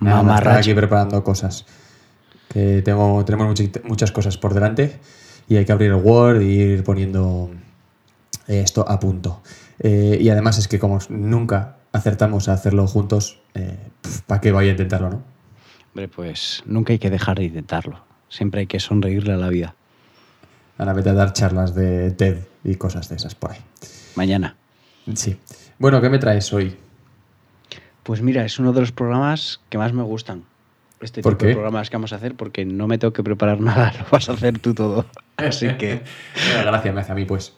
Nada, Mamarracho. aquí preparando cosas. Que tengo, tenemos muchi- muchas cosas por delante y hay que abrir el Word y ir poniendo eh, esto a punto. Eh, y además es que como nunca acertamos a hacerlo juntos, ¿para qué vaya a intentarlo, no? Hombre, pues nunca hay que dejar de intentarlo. Siempre hay que sonreírle a la vida. Ahora vete a dar charlas de TED y cosas de esas por ahí. Mañana. Sí. Bueno, ¿qué me traes hoy? Pues mira, es uno de los programas que más me gustan. Este ¿Por tipo de programas que vamos a hacer porque no me tengo que preparar nada, lo vas a hacer tú todo. Así que Mira, gracia me hace a mí, pues.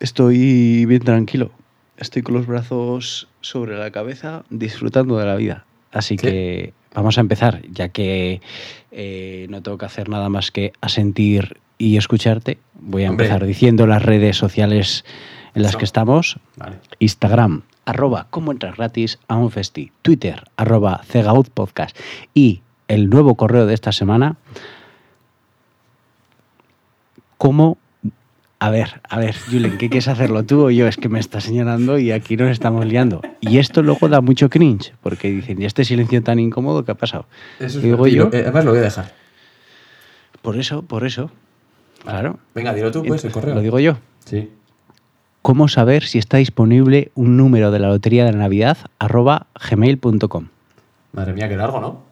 estoy bien tranquilo. Estoy con los brazos sobre la cabeza disfrutando de la vida. Así que vamos a empezar, ya que eh, no tengo que hacer nada más que asentir y escucharte. Voy a Hombre. empezar diciendo las redes sociales en las Eso. que estamos. Vale. Instagram, arroba cómo entrar gratis a un festi. Twitter, arroba Cegaud Podcast. Y el nuevo correo de esta semana, cómo... A ver, a ver, Julen, ¿qué quieres hacerlo tú o yo? Es que me está señalando y aquí nos estamos liando. Y esto luego da mucho cringe, porque dicen, ¿y este silencio tan incómodo qué ha pasado? Eso es Digo yo. Eh, además lo voy a dejar. Por eso, por eso. Claro. Venga, dilo tú, pues, el correo. Lo digo yo. Sí. ¿Cómo saber si está disponible un número de la Lotería de la Navidad? arroba gmail.com. Madre mía, qué largo, ¿no?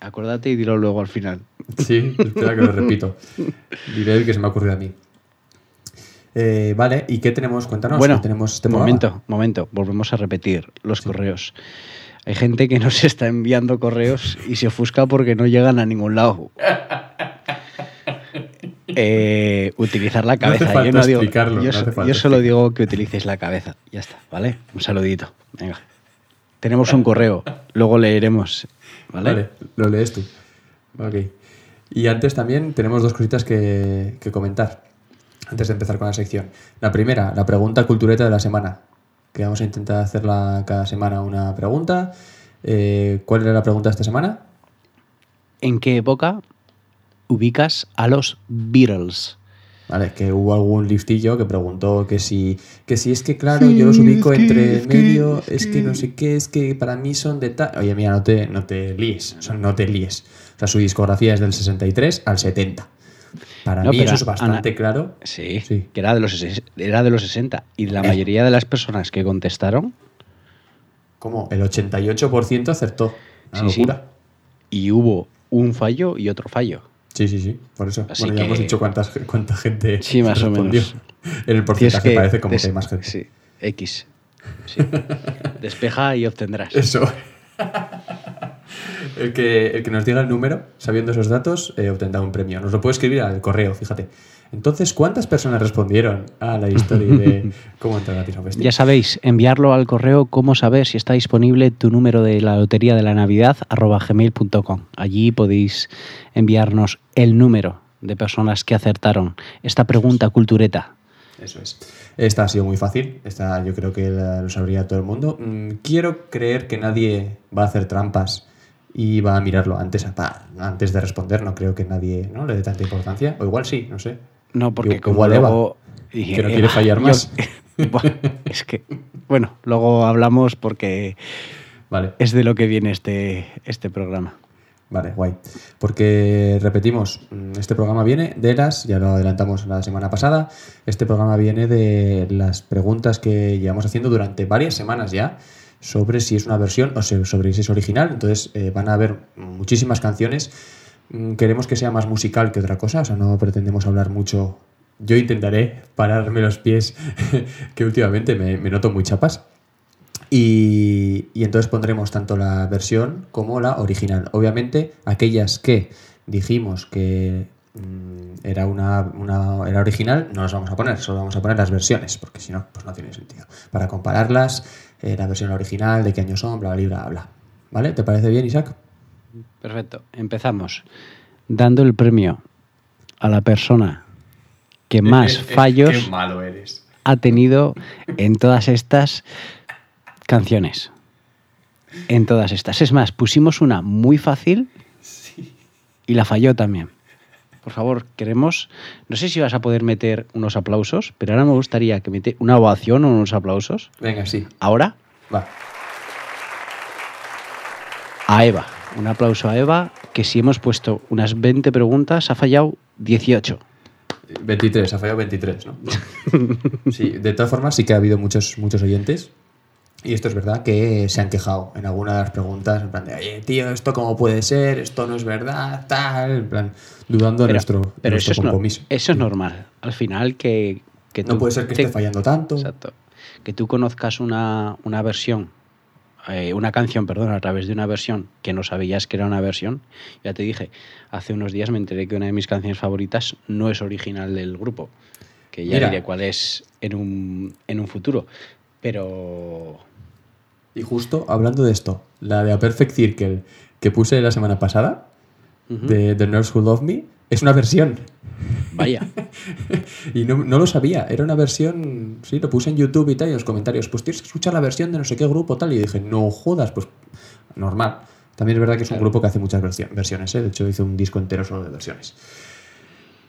Acuérdate y dilo luego al final. Sí, espera que lo repito. Diré el que se me ha ocurrido a mí. Eh, vale, ¿y qué tenemos? Cuéntanos. bueno, ¿qué tenemos este programa? momento, momento. Volvemos a repetir los correos. Hay gente que nos está enviando correos y se ofusca porque no llegan a ningún lado. Eh, utilizar la No hace cabeza. falta yo no digo, explicarlo, yo, no hace so- falta yo solo digo que utilicéis la cabeza. Ya está, ¿vale? Un saludito. Venga. Tenemos un correo, luego leeremos. ¿Vale? Vale, lo lees tú. Ok. Y antes también tenemos dos cositas que, que comentar. Antes de empezar con la sección. La primera, la pregunta cultureta de la semana. Que vamos a intentar hacerla cada semana una pregunta. Eh, ¿Cuál era la pregunta de esta semana? ¿En qué época ubicas a los Beatles? Vale, que hubo algún listillo que preguntó que si, que si es que, claro, yo los ubico es que- entre es que- medio, es es, que, no sé qué, es que para mí son de tal. Oye, mira, no te, no te líes, sea, no te líes. O sea, su discografía es del 63 al 70. Para No, mí pero eso es bastante Ana- claro. Sí, Sí. que era de, los, era de los 60. Y la Eh. mayoría de las personas que contestaron, Como el 88% acertó. Una Sí, sí. locura. y hubo un fallo y otro fallo. Sí, sí, sí, por eso. Así bueno, ya que- hemos dicho cuántas, cuánta gente Sí, más o menos. En el porcentaje parece como des- que hay más gente. Sí, X. Sí. Despeja y obtendrás. Eso. el, que, el que nos diga el número, sabiendo esos datos, eh, obtendrá un premio. Nos lo puede escribir al correo, fíjate. Entonces, ¿cuántas personas respondieron a la historia de cómo entrar gratis a un festival? Ya sabéis, enviarlo al correo cómo saber si está disponible tu número de la lotería de la Navidad arroba gmail.com. Allí podéis enviarnos el número de personas que acertaron esta pregunta cultureta. Eso es. Esta ha sido muy fácil. Esta yo creo que la- lo sabría todo el mundo. Mm, quiero creer que nadie va a hacer trampas y va a mirarlo antes, antes de responder. No creo que nadie ¿no? le dé tanta importancia. O igual sí, no sé. No, porque como luego... que no quiere fallar yo- más. Bueno, es que... Bueno, luego hablamos porque Vale. es de lo que viene este, este programa. Vale, guay. Porque repetimos, mm, este programa viene de las, ya lo adelantamos la semana pasada, este programa viene de las preguntas que llevamos haciendo durante varias semanas ya sobre si es una versión o sobre si es original. Entonces eh, van a haber muchísimas canciones. Mm, Queremos que sea más musical que otra cosa, o sea, no pretendemos hablar mucho. Yo intentaré pararme los pies, que últimamente me, noto muy chapas. Y, y entonces pondremos tanto la versión como la original. Obviamente, aquellas que dijimos que mm, era una, una- era original, no las vamos a poner, solo vamos a poner las versiones, porque si no, pues no tiene sentido. Para compararlas, eh, la versión original, de qué año son, bla, bla, bla, bla. ¿Vale? ¿Te parece bien, Isaac? Perfecto. Empezamos dando el premio a la persona que más fallos Qué malo eres. ha tenido en todas estas canciones. En todas estas. Es más, pusimos una muy fácil y la falló también. Por favor, queremos. No sé si vas a poder meter unos aplausos, pero ahora me gustaría que mete una ovación o unos aplausos. Venga, sí. Ahora Va. a Eva. Un aplauso a Eva, que si hemos puesto unas 20 preguntas, ha fallado 18. 23, ha fallado 23, ¿no? Sí, de todas formas sí que ha habido muchos, muchos oyentes. Y esto es verdad que se han quejado en alguna de las preguntas, en plan de, oye, tío, ¿esto cómo puede ser? Esto no es verdad, tal, en plan, dudando de nuestro, pero nuestro eso, es no- compromiso. eso es normal. Al final, que, que No tú puede ser que te- esté fallando tanto. Exacto. Que tú conozcas una, una versión, eh, una canción, perdón, a través de una versión que no sabías que era una versión. Ya te dije, hace unos días me enteré que una de mis canciones favoritas no es original del grupo. Que ya Mira. diré cuál es en un, en un futuro. Pero. Y justo hablando de esto, la de A Perfect Circle que puse la semana pasada, Ujú. de The Nurse Who Loved Me, es una versión. Vaya. Y no, no lo sabía, era una versión, sí, lo puse en YouTube y tal, y en los comentarios, pues tienes que escuchar la versión de no sé qué grupo tal, y dije, no jodas, pues normal. También es verdad que es un grupo que hace muchas versio- versiones, ¿eh? de hecho hizo un disco entero solo de versiones.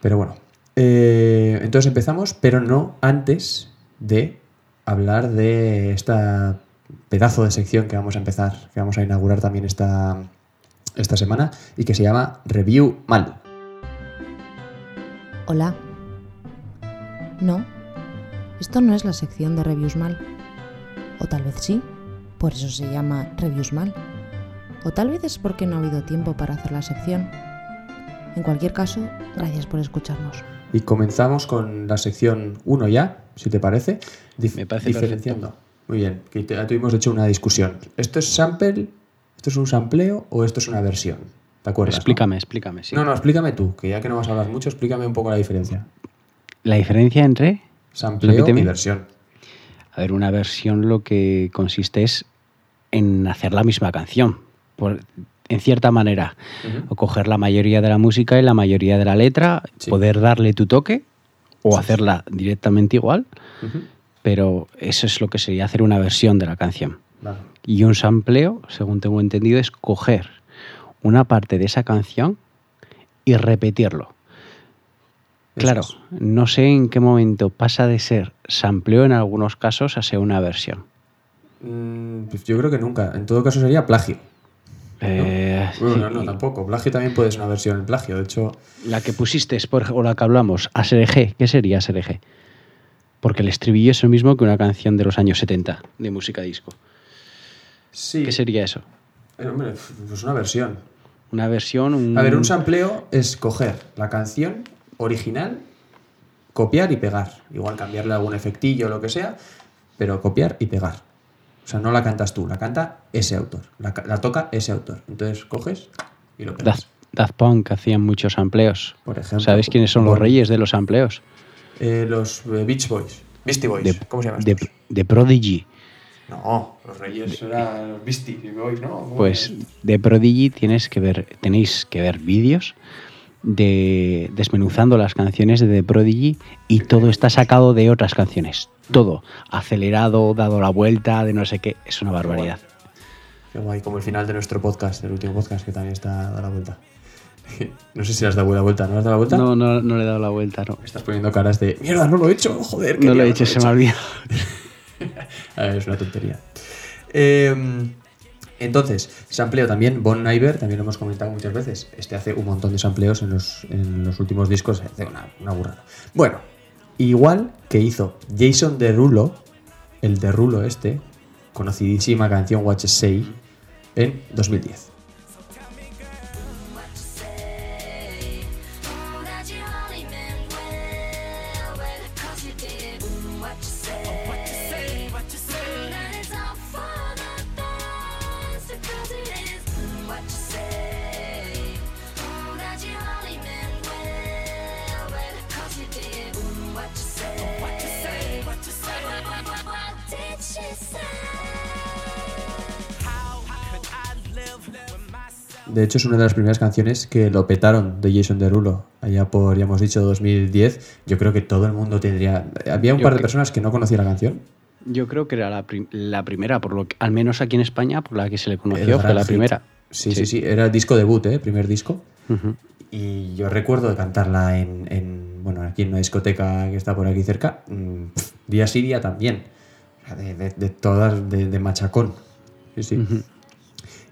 Pero bueno, eh, entonces empezamos, pero no antes de hablar de esta pedazo de sección que vamos a empezar, que vamos a inaugurar también esta, esta semana, y que se llama Review Mal. Hola. No, esto no es la sección de reviews mal. O tal vez sí, por eso se llama reviews mal. O tal vez es porque no ha habido tiempo para hacer la sección. En cualquier caso, gracias por escucharnos. Y comenzamos con la sección 1 ya, si te parece, dif- Me parece diferenciando. Muy bien, que te- tuvimos de hecho una discusión. ¿Esto es sample? ¿Esto es un sampleo o esto es una versión? ¿Te acuerdas? no? explícame, explícame. sí. No, no, explícame tú, que ya que no vas a hablar mucho, explícame un poco la diferencia. La diferencia entre. Sampleo Repíteme. y versión. A ver, una versión lo que consiste es en hacer la misma canción, por, en cierta manera. O coger la mayoría de la música y la mayoría de la letra, Sí. poder darle tu toque o hacerla directamente igual, pero eso es lo que sería hacer una versión de la canción. Vale. Y un sampleo, según tengo entendido, es coger una parte de esa canción y repetirlo. Claro, es. no sé en qué momento pasa de ser sampleo en algunos casos a ser una versión. Mm, pues yo creo que nunca. En todo caso sería plagio. ¿no? Eh, Bueno, no, sí. no, tampoco. Plagio también puede ser una versión del plagio. De hecho, La que pusiste, es por, o la que hablamos, ASRG, ¿qué sería ASRG? Porque el estribillo es el mismo que una canción de los años 70 de música disco. sí. ¿Qué sería eso? Eh, hombre, pues una versión. Una versión, un... A ver, un sampleo es coger la canción original, copiar y pegar. Igual cambiarle algún efectillo o lo que sea, pero copiar y pegar. O sea, no la cantas tú, la canta ese autor, la, ca- la toca ese autor. Entonces coges y lo pegas. Daft, Daft Punk hacían muchos sampleos. Por ejemplo. ¿Sabes quiénes son los reyes de los sampleos? Eh, los eh, Beach Boys. Beastie Boys. De, ¿Cómo se de, estos? de Prodigy. No, los reyes eran los Beastie Boys, ¿no? ¿Cómo Pues es? de Prodigy tienes que ver, tenéis que ver vídeos de desmenuzando las canciones de The Prodigy y todo está sacado de otras canciones. Todo. Acelerado, dado la vuelta, de no sé qué. Es una barbaridad. Qué guay, como el final de nuestro podcast, el último podcast que también está a la vuelta. No sé si le has dado la vuelta, ¿no le has dado la vuelta? No, no, no le he dado la vuelta, no. Estás poniendo caras de mierda, no lo he hecho, joder. No lo he hecho, se me ha olvidado. Es una tontería. Eh, entonces, sampleo también, Bon Iver, también lo hemos comentado muchas veces. Este hace un montón de sampleos en los, en los últimos discos, hace una, una burrada. Bueno, igual que hizo Jason Derulo, el Derulo este, conocidísima canción Watch Say, en 2010. De hecho, es una de las primeras canciones que lo petaron de Jason Derulo, allá por, ya hemos dicho, 2010. Yo creo que todo el mundo tendría... Había un Yo par de que- personas que no conocían la canción. Yo creo que era la, prim- la primera, por lo que, al menos aquí en España, por la que se le conoció, fue la hit. primera. Sí, sí, sí, Era el disco debut, ¿eh? Primer disco. Y yo recuerdo de cantarla en, en, bueno, aquí en una discoteca que está por aquí cerca, mm, día sí, día también. O sea, de, de- de todas, de, de machacón. Sí, sí.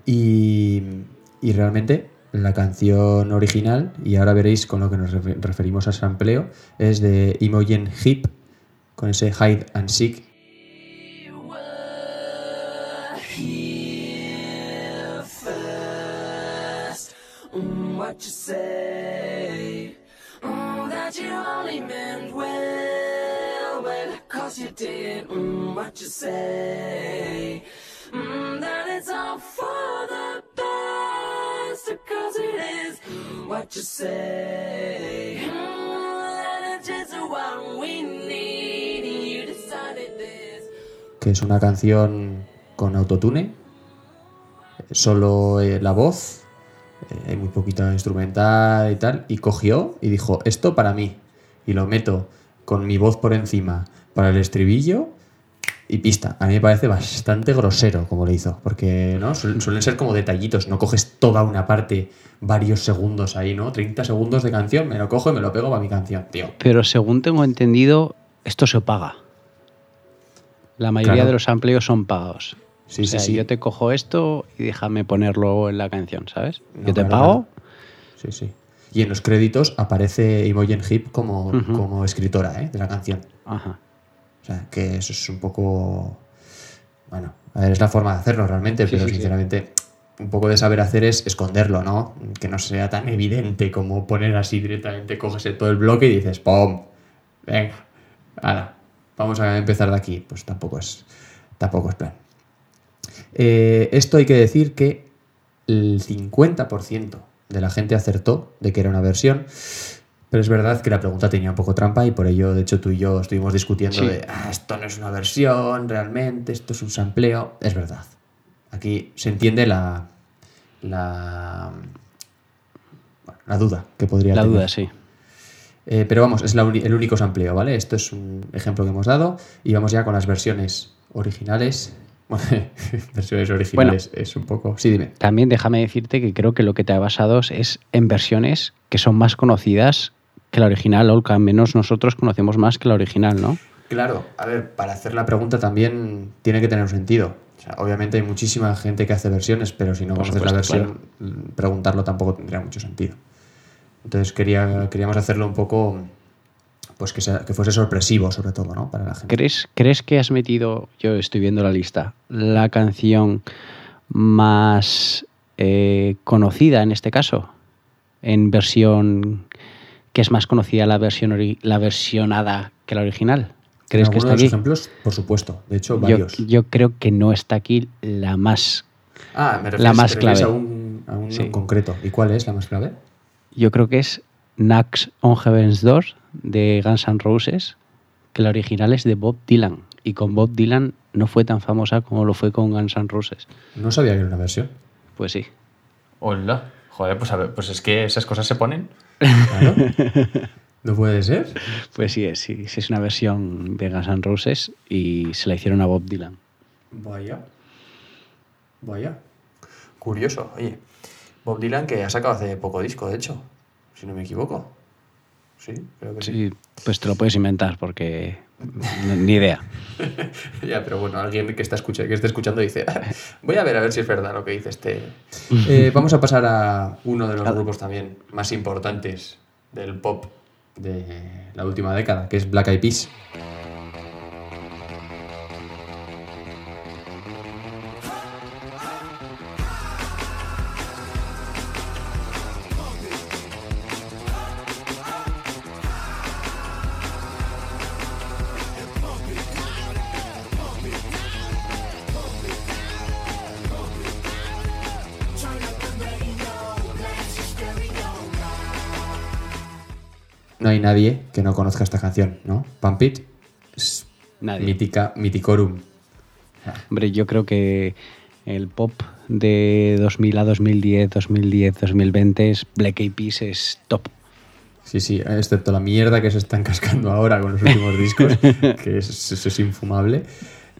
Y, y realmente la canción original, y ahora veréis con lo que nos refe- referimos a sampleo, es de Imogen Heap, con ese hide and seek. Mm? Mm, que es una canción con autotune, solo eh, la voz, eh, hay muy poquita instrumental y tal, y cogió y dijo, esto para mí, y lo meto con mi voz por encima para el estribillo y pista. A mí me parece bastante grosero como lo hizo, porque ¿no? Suel- suelen ser como detallitos, no coges toda una parte, varios segundos ahí, ¿no? 30 segundos de canción, me lo cojo y me lo pego para mi canción, tío. Pero según tengo entendido, esto se paga. La mayoría Claro. de los amplios son pagados. Sí, o sí, sea, sí. yo te cojo esto y déjame ponerlo en la canción, ¿sabes? No, yo te claro, pago. Sí, sí. Y en los créditos aparece Imogen Heap como, como escritora ¿eh? de la canción. Ajá. O sea, que eso es un poco. Bueno, a ver, es la forma de hacerlo realmente, Sí, pero sí, sí. sinceramente, un poco de saber hacer es esconderlo, ¿no? Que no sea tan evidente como poner así directamente, coges todo el bloque y dices, ¡pum! Venga, ahora, vamos a empezar de aquí. Pues tampoco es, tampoco es plan. Eh, esto hay que decir que el 50% de la gente acertó de que era una versión. Pero es verdad que la pregunta tenía un poco trampa y por ello, de hecho, tú y yo estuvimos discutiendo Sí. de, ah, esto no es una versión realmente, esto es un sampleo. Es verdad. Aquí se entiende la, la, bueno, la duda que podría La tener. duda, sí. Eh, pero vamos, es la el único sampleo, ¿vale? Esto es un ejemplo que hemos dado y vamos ya con las versiones originales. Bueno, versiones originales es un poco... Sí, dime. También déjame decirte que creo que lo que te ha basado es en versiones que son más conocidas que la original, o que al menos nosotros conocemos más que la original, ¿no? Claro, a ver, para hacer la pregunta también tiene que tener un sentido. O sea, obviamente hay muchísima gente que hace versiones, pero si no Por conoces la versión, mm, preguntarlo tampoco tendría mucho sentido. Entonces quería, queríamos hacerlo un poco, pues que, sea- que fuese sorpresivo sobre todo, ¿no? Para la gente. ¿Crees, ¿Crees que has metido, yo estoy viendo la lista, la canción más eh, conocida en este caso? En versión que es más conocida la versión la versionada que la original. ¿Crees que está aquí? ejemplos, por supuesto. De hecho, Yo, varios. yo creo que no está aquí la más. ah, me refieres, la más clave. a un, a un Sí. en concreto. ¿Y cuál es la más clave? Yo creo que es Knocks on Heaven's Door de Guns N' Roses, que la original es de Bob Dylan. Y con Bob Dylan no fue tan famosa como lo fue con Guns N' Roses. No sabía que era una versión. Pues sí. Hola. Joder, pues, a ver, pues es que esas cosas se ponen. Claro. no puede ser. Pues sí, sí, es una versión de Guns N' Roses y se la hicieron a Bob Dylan. Vaya. Vaya. Curioso, oye. Bob Dylan que ha sacado hace poco disco, de hecho, si no me equivoco. Sí, creo que sí. Sí, pues te lo puedes inventar porque ni idea. ya, pero bueno, alguien que, está escucha- que esté escuchando dice, "Ah, voy a ver a ver si es verdad lo que dice este. Eh, vamos a pasar a uno de los grupos también más importantes del pop de la última década, que es Black Eyed Peas. No hay nadie que no conozca esta canción, ¿no? Pump It, es Nadie. mítica, miticorum. Hombre, yo creo que El pop de 2000 a 2010, 2010, 2020 es Black Eyed Peas es top. Sí, sí, excepto la mierda que se están cascando ahora con los últimos discos, que es, es infumable.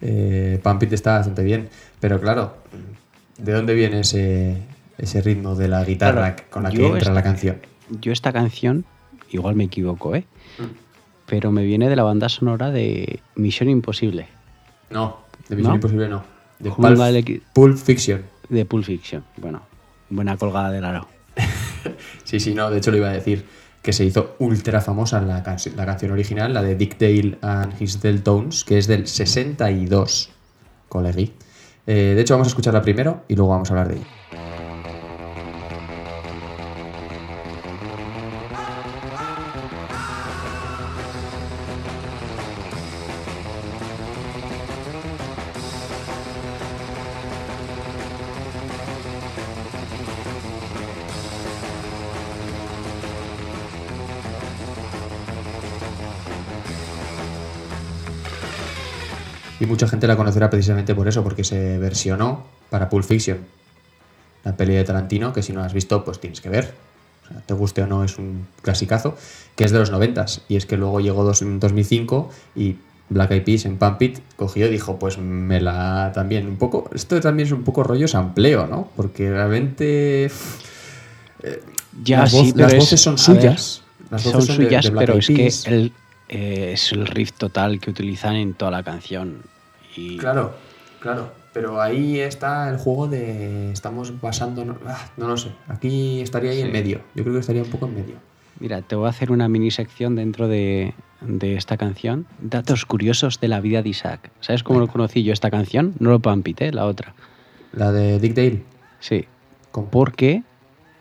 Eh, Pump It está bastante bien, pero claro, ¿de dónde viene ese, ese ritmo de la guitarra Claro, con la que entra esta- la canción? Yo esta canción, igual me equivoco, ¿eh? Mm. Pero me viene de la banda sonora de Misión Imposible, No, de Misión ¿No? Imposible no. De Pulp, Pulp Fiction. de Pulp Fiction. Bueno, buena colgada del aro. Sí, sí, no, de hecho lo iba a decir, que se hizo ultra famosa la, canci- la canción original, la de Dick Dale and His Deltones, que es del 62, colegui. Eh, de hecho, vamos a escucharla primero y luego vamos a hablar de ella. Y mucha gente la conocerá precisamente por eso, porque se versionó para Pulp Fiction, la peli de Tarantino, que si no la has visto, pues tienes que ver. O sea, te guste o no, es un clasicazo, que es de los noventas. Y es que luego llegó dos- en 2005 y Black Eyed Peas en Pump It cogió y dijo, pues me la también un poco... Esto también es un poco rollo sampleo, ¿no? Porque realmente... Ya, las, sí, pero las es- voces son ver, suyas. Las son voces de- suyas, de Black pero es que el, eh, es el riff total que utilizan en toda la canción. Y Claro, claro. Pero ahí está el juego de. Estamos basando. No, ah, no lo sé. Aquí estaría ahí en medio. Yo creo que estaría un poco en medio. Mira, te voy a hacer una mini sección dentro de, de esta canción. Datos curiosos de la vida de Isaac. ¿Sabes cómo lo conocí yo esta canción? No lo Pampite, la otra. La de Dick Dale. Sí. ¿Cómo? Porque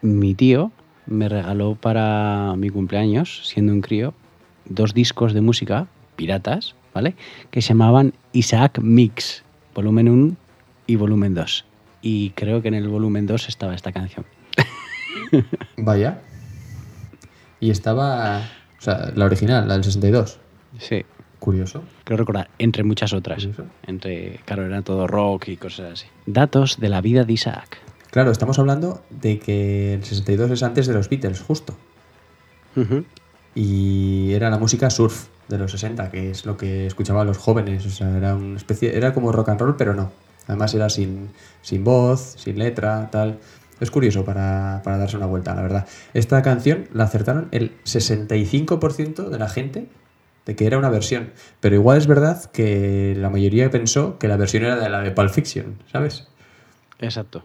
mi tío me regaló para mi cumpleaños, siendo un crío, dos discos de música, piratas, ¿vale? Que se llamaban Isaac Mix, volumen 1 y volumen 2. Y creo que en el volumen 2 estaba esta canción. Vaya. Y estaba. O sea, la original, la del 62. Sí. Curioso. Creo recordar, entre muchas otras. Curioso. Entre, claro, era todo rock y cosas así. Datos de la vida de Isaac. Claro, estamos hablando de que el 62 es antes de los Beatles, justo. Y era la música surf de los 60, que es lo que escuchaban los jóvenes. O sea, era una especie. Era como rock and roll, pero no. Además era sin, sin voz, sin letra, tal. Es curioso para, para darse una vuelta, la verdad. Esta canción la acertaron el 65% de la gente de que era una versión. Pero igual es verdad que la mayoría pensó que la versión era de la de Pulp Fiction, ¿sabes? Exacto.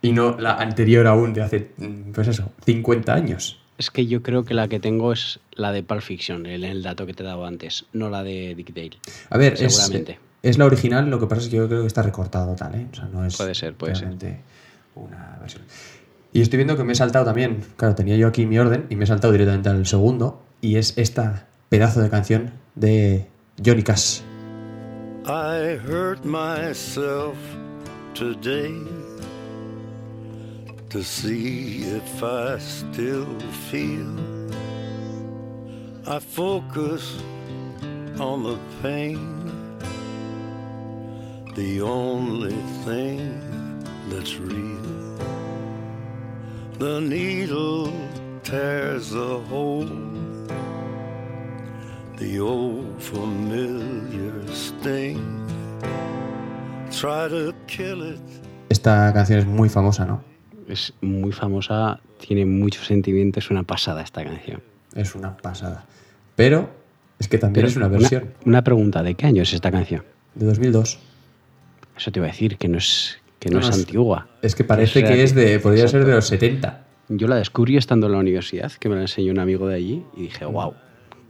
Y no la anterior aún, de hace, pues eso, 50 años. Es que yo creo que la que tengo es la de Pulp Fiction, el, el dato que te he dado antes, no la de Dick Dale. A ver, es, Seguramente. es la original, lo que pasa es que yo creo que está recortado tal, ¿eh? O sea, no es Puede ser, puede ser. realmente una versión. Y estoy viendo que me he saltado también, claro, tenía yo aquí mi orden y me he saltado directamente al segundo, y es esta pedazo de canción de Johnny Cash. I hurt myself today to see if I still feel. I focus on the pain, the only thing that's real. The needle tears the hole, the old familiar sting. Try to kill it. Esta canción es muy famosa, ¿no? Es muy famosa, tiene mucho sentimiento, es una pasada esta canción. Es una pasada. Pero es que también Pero es una versión Una, pregunta, ¿de qué año es esta canción? de 2002. Eso te iba a decir, que no es, que no No, es antigua. Es que parece que es de, podría ser de los 70. Yo la descubrí estando en la universidad, que me la enseñó un amigo de allí, y dije, wow,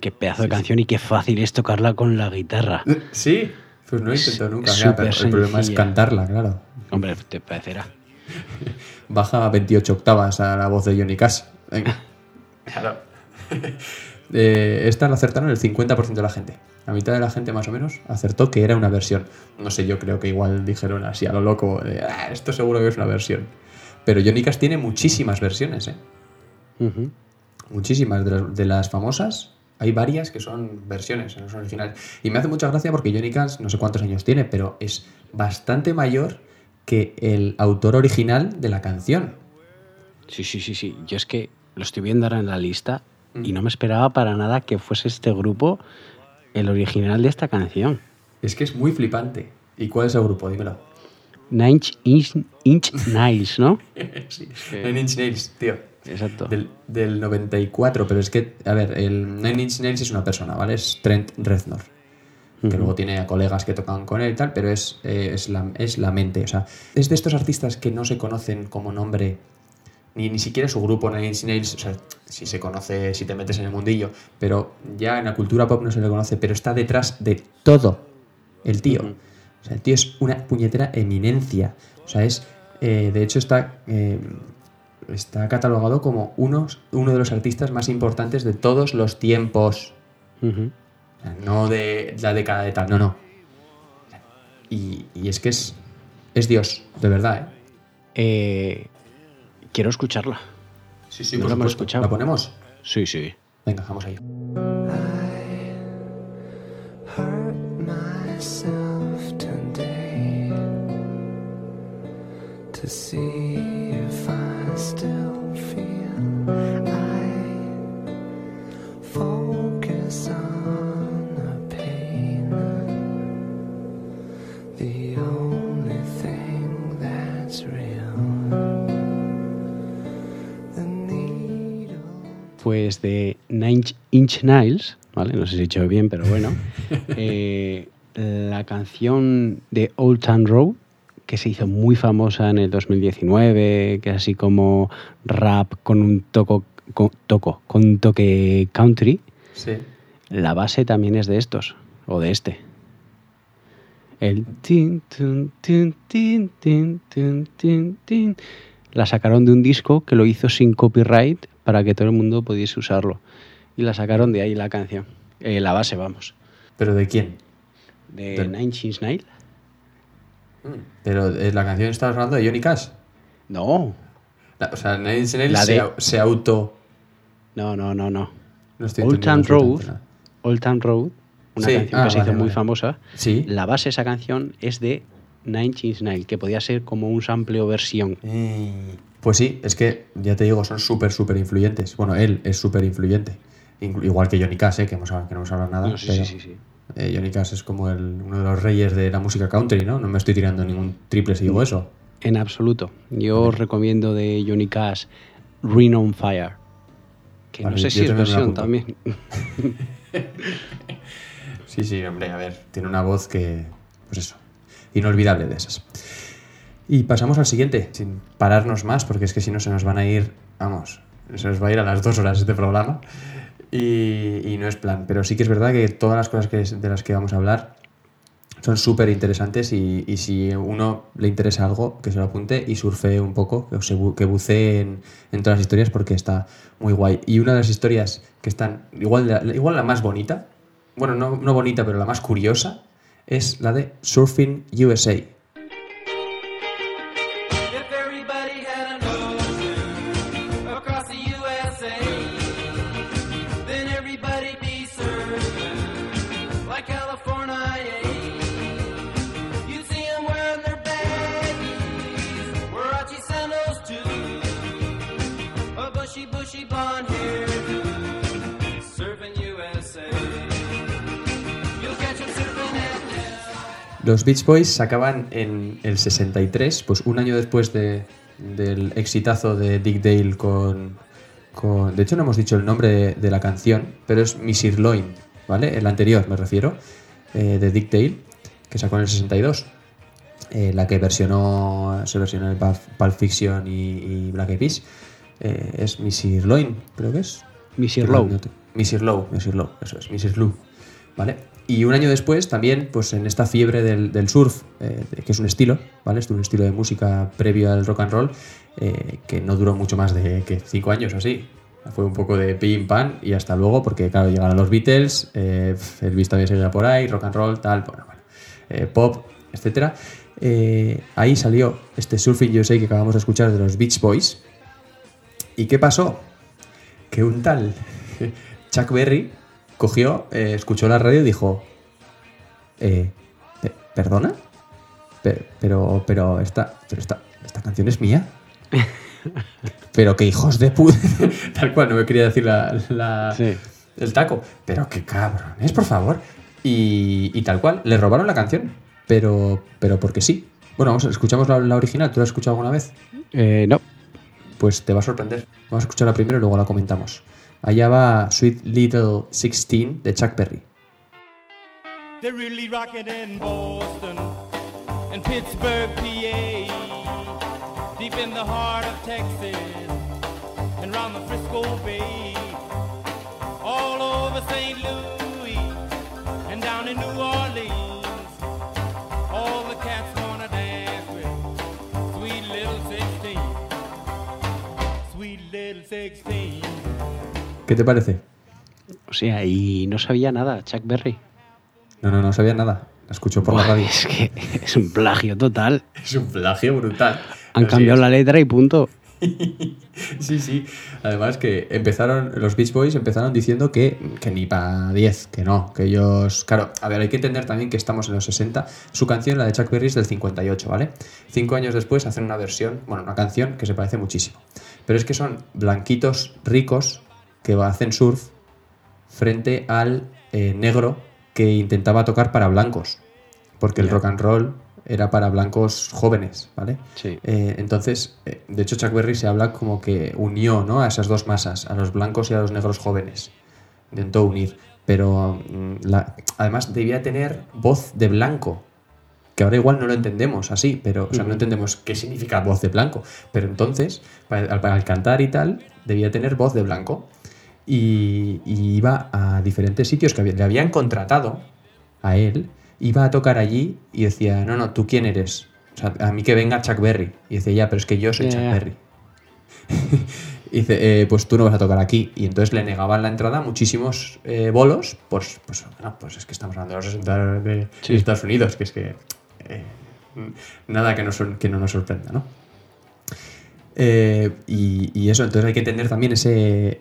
qué pedazo de canción y qué fácil es tocarla con la guitarra. Sí, pues no he intentado nunca. Mira, pero el problema es cantarla, claro. Hombre, te parecerá. Baja a 28 octavas a la voz de Johnny Cash. Venga. Claro. Eh, esta la acertaron el 50% de la gente. La mitad de la gente más o menos acertó que era una versión. No sé, yo creo que igual dijeron así a lo loco, de, "Ah, esto seguro que es una versión. Pero Johnny Cash tiene muchísimas versiones, ¿eh? Muchísimas de las, de las famosas. Hay varias que son versiones, no son originales. Y me hace mucha gracia porque Johnny Cash, no sé cuántos años tiene, pero es bastante mayor que el autor original de la canción. Sí, sí, sí, sí. Yo es que lo estoy viendo ahora en la lista Mm. y no me esperaba para nada que fuese este grupo el original de esta canción. Es que es muy flipante. ¿Y cuál es el grupo? Dímelo. Nine Inch, Inch Nails, ¿no? sí. que- Nine Inch Nails, tío. Exacto. Del, del 94, pero es que, a ver, el Nine Inch Nails es una persona, ¿vale? Es Trent Reznor. Que luego tiene a colegas que tocan con él y tal, pero es, eh, es, la, es la mente. O sea, es de estos artistas que no se conocen como nombre, ni, ni siquiera su grupo, Inch Nails. O sea, si se conoce, si te metes en el mundillo, pero ya en la cultura pop no se le conoce, pero está detrás de todo el tío. Ujú. O sea, el tío es una puñetera eminencia. O sea, es. eh, de hecho, está. eh, está catalogado como unos, uno de los artistas más importantes de todos los tiempos. O sea, no de la década de tal, no, no. Y, y es que es. Es Dios, de verdad, ¿eh? Eh, quiero escucharla. Sí, sí, No por lo hemos supuesto. escuchado. ¿La ponemos? Sí, sí. Venga, vamos ahí. hurt myself today to see Pues de Nine Inch Nails, ¿vale? No sé si he dicho bien, pero bueno. eh, la canción de Old Town Road, que se hizo muy famosa en el 2019, que es así como rap con un toco, con, toco, con un toque country. Sí. La base también es de estos, o de este. El tin, tin, tin, tin, tin, tin, tin. La sacaron de un disco que lo hizo sin copyright para que todo el mundo pudiese usarlo. Y la sacaron de ahí la canción. Eh, la base, vamos. ¿Pero de quién? De Del- Nine Inch Nails. Mm, Pero eh, la canción está hablando de Johnny Cash. No, La- o sea, Nine Inch Nails se, de- se auto. no, no, no, no. No estoy Old Town Road. Old Town Road, una Sí, canción ah, que se vale, hizo muy vale. famosa. Sí. La base de esa canción es de Nine Inch Nails, que podía ser como un sample o versión. Eh, Pues sí, es que ya te digo, son súper, súper influyentes. Bueno, él es súper influyente. Igual que Johnny Cash, eh, que, hemos, que no hemos hablado nada. No, sí, pero, sí, sí, sí. eh, Johnny Cash es como el- uno de los reyes de la música country, ¿no? No me estoy tirando ningún triple si digo eso. En absoluto. Yo os recomiendo de Johnny Cash Rain on Fire. Que Vale, no sé si es versión también. Sí, sí, hombre, a ver, tiene una voz que, pues eso, inolvidable de esas. Y pasamos al siguiente, sin pararnos más, porque es que si no se nos van a ir, vamos, se nos va a ir a las dos horas este programa. Y, y no es plan, pero sí que es verdad que todas las cosas que, de las que vamos a hablar son súper interesantes y, y si uno le interesa algo, que se lo apunte y surfee un poco, que, se bu- que bucee en, en todas las historias porque está muy guay. Y una de las historias que están, igual la, igual la más bonita, bueno, no, no bonita, pero la más curiosa, es la de Surfing USA. Los Beach Boys sacaban en el 63, pues un año después de- del exitazo de Dick Dale con, con- De hecho, no hemos dicho el nombre de, de la canción, pero es Miss Sirloin, ¿vale? El anterior, me refiero, eh, de Dick Dale, que sacó en el 62. eh, la que versionó, se versionó en Pulp, Fiction y, y Black Eyed Peas. eh, es Miss Sirloin, creo que es. Missy Low. Mrs. Lowe, Mrs. Lowe, eso es, Mrs. Lowe, ¿vale? Y un año después también, pues en esta fiebre del, del surf, eh, que es un estilo, ¿vale? Es un estilo de música previo al rock and roll, eh, que no duró mucho más de que cinco años o así. Fue un poco de pim pam y hasta luego, porque claro, llegaron los Beatles, eh, Elvis también seguía por ahí, rock and roll, tal, bueno, bueno, eh, pop. Eh, ahí salió este Surfing USA que acabamos de escuchar de los Beach Boys. ¿Y qué pasó? que un tal Chuck Berry cogió, eh, escuchó la radio y dijo, eh, pe- ¿perdona? Pero, pero, pero esta, pero esta, esta canción es mía. pero que hijos de puta. Tal cual, no me quería decir la, la- Sí. el taco. Pero qué cabrones, por favor. Y, y tal cual, le robaron la canción. Pero, pero porque sí. Bueno, vamos, escuchamos la, la original. ¿Tú la has escuchado alguna vez? Eh, no. Pues te va a sorprender. Vamos a escucharla primero y luego la comentamos. Allá va Sweet Little 16 de Chuck Berry. They're really rocking in Boston and Pittsburgh, PA, deep in the heart of Texas and round the Frisco Bay, all over St. Louis and down in New Orleans. All the cats wanna dance with sweet little 16, sweet little 16. ¿Qué te parece? O sea, y no sabía nada, Chuck Berry. No, no, no sabía nada. La escucho por la radio. Es que es un plagio total. Es un plagio brutal. Han cambiado la letra y punto. Sí, sí. Además que empezaron, los Beach Boys empezaron diciendo que, que ni para 10, que no, que ellos... Claro, a ver, hay que entender también que estamos en los 60. Su canción, la de Chuck Berry, es del 58, ¿vale? Cinco años después hacen una versión, bueno, una canción que se parece muchísimo. Pero es que son blanquitos ricos que hacen surf frente al eh, negro que intentaba tocar para blancos. Porque el rock and roll era para blancos jóvenes, ¿vale? Sí. Eh, entonces, eh, de hecho, Chuck Berry se habla como que unió ¿no? a esas dos masas, a los blancos y a los negros jóvenes. Intentó unir. Pero mm, la- además debía tener voz de blanco. Que ahora igual no lo entendemos así, pero o sea, no entendemos qué significa voz de blanco. Pero entonces, para, para el cantar y tal, debía tener voz de blanco. Y, y iba a diferentes sitios que le habían contratado a él, iba a tocar allí y decía, no, no, ¿tú quién eres? O sea, a mí que venga Chuck Berry. Y decía, ya, pero es que yo soy Chuck. Berry. y dice, "Eh, pues tú no vas a tocar aquí. Y entonces le negaban la entrada a muchísimos eh, bolos, pues, pues, bueno, pues es que estamos hablando de los 60 de Sí. Estados Unidos, que es que eh, nada que, no sor- que no nos sorprenda, ¿no? Y, y eso, entonces hay que entender también ese,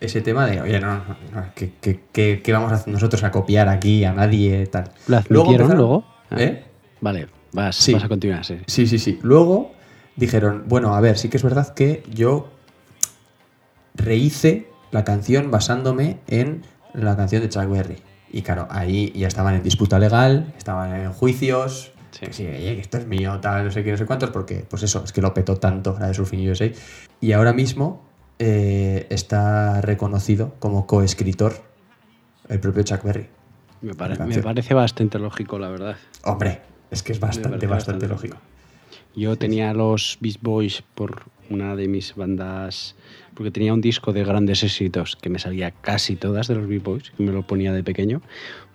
ese tema de, oye, no, no, no, ¿qué, qué- qué- qué vamos a hacer nosotros a copiar aquí a nadie? Tal. ¿Lo admitieron luego? Ah. ¿Eh? Vale, vas, Sí. vas a continuar, sí. Sí, sí, sí. Luego dijeron, bueno, a ver, sí que es verdad que yo rehice la canción basándome en la canción de Chuck Berry. Y claro, ahí ya estaban en disputa legal, estaban en juicios, Sí. que sí, oye, que esto es mío, tal, no sé qué, no sé cuántos, porque pues eso, es que lo petó tanto la de Surfing USA. Y ahora mismo eh, está reconocido como coescritor el propio Chuck Berry. Me, pare- parece bastante lógico, la verdad. Hombre, es que es bastante bastante lógico. Yo tenía los Beast Boys por una de mis bandas, porque tenía un disco de grandes éxitos que me salía casi todas de los Beast Boys, que me lo ponía de pequeño.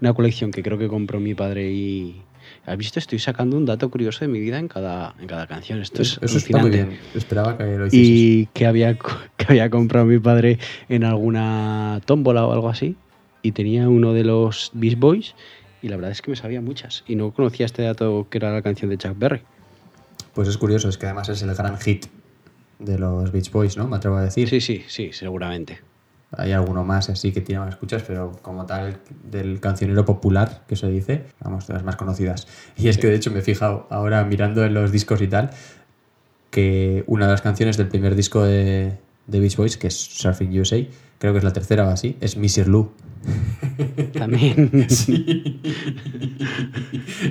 Una colección que creo que compró mi padre y... ¿Has visto? Estoy sacando un dato curioso de mi vida en cada, en cada canción. Esto es Eso está muy bien. Esperaba que lo hicieses. Y que había, que había comprado mi padre en alguna tómbola o algo así. Y tenía uno de los Beast Boys. Y la verdad es que me sabía muchas. Y no conocía este dato que era la canción de Chuck Berry. Pues es curioso, es que además es el gran hit de los Beach Boys, ¿no? Me atrevo a decir. Sí, sí, sí, seguramente. Hay alguno más así que tiene más escuchas, pero como tal del cancionero popular que se dice, vamos, de las más conocidas. Y es que de hecho me he fijado ahora mirando en los discos y tal, que una de las canciones del primer disco de, de Beach Boys, que es Surfing USA, creo que es la tercera o así, es Missy Lou. También.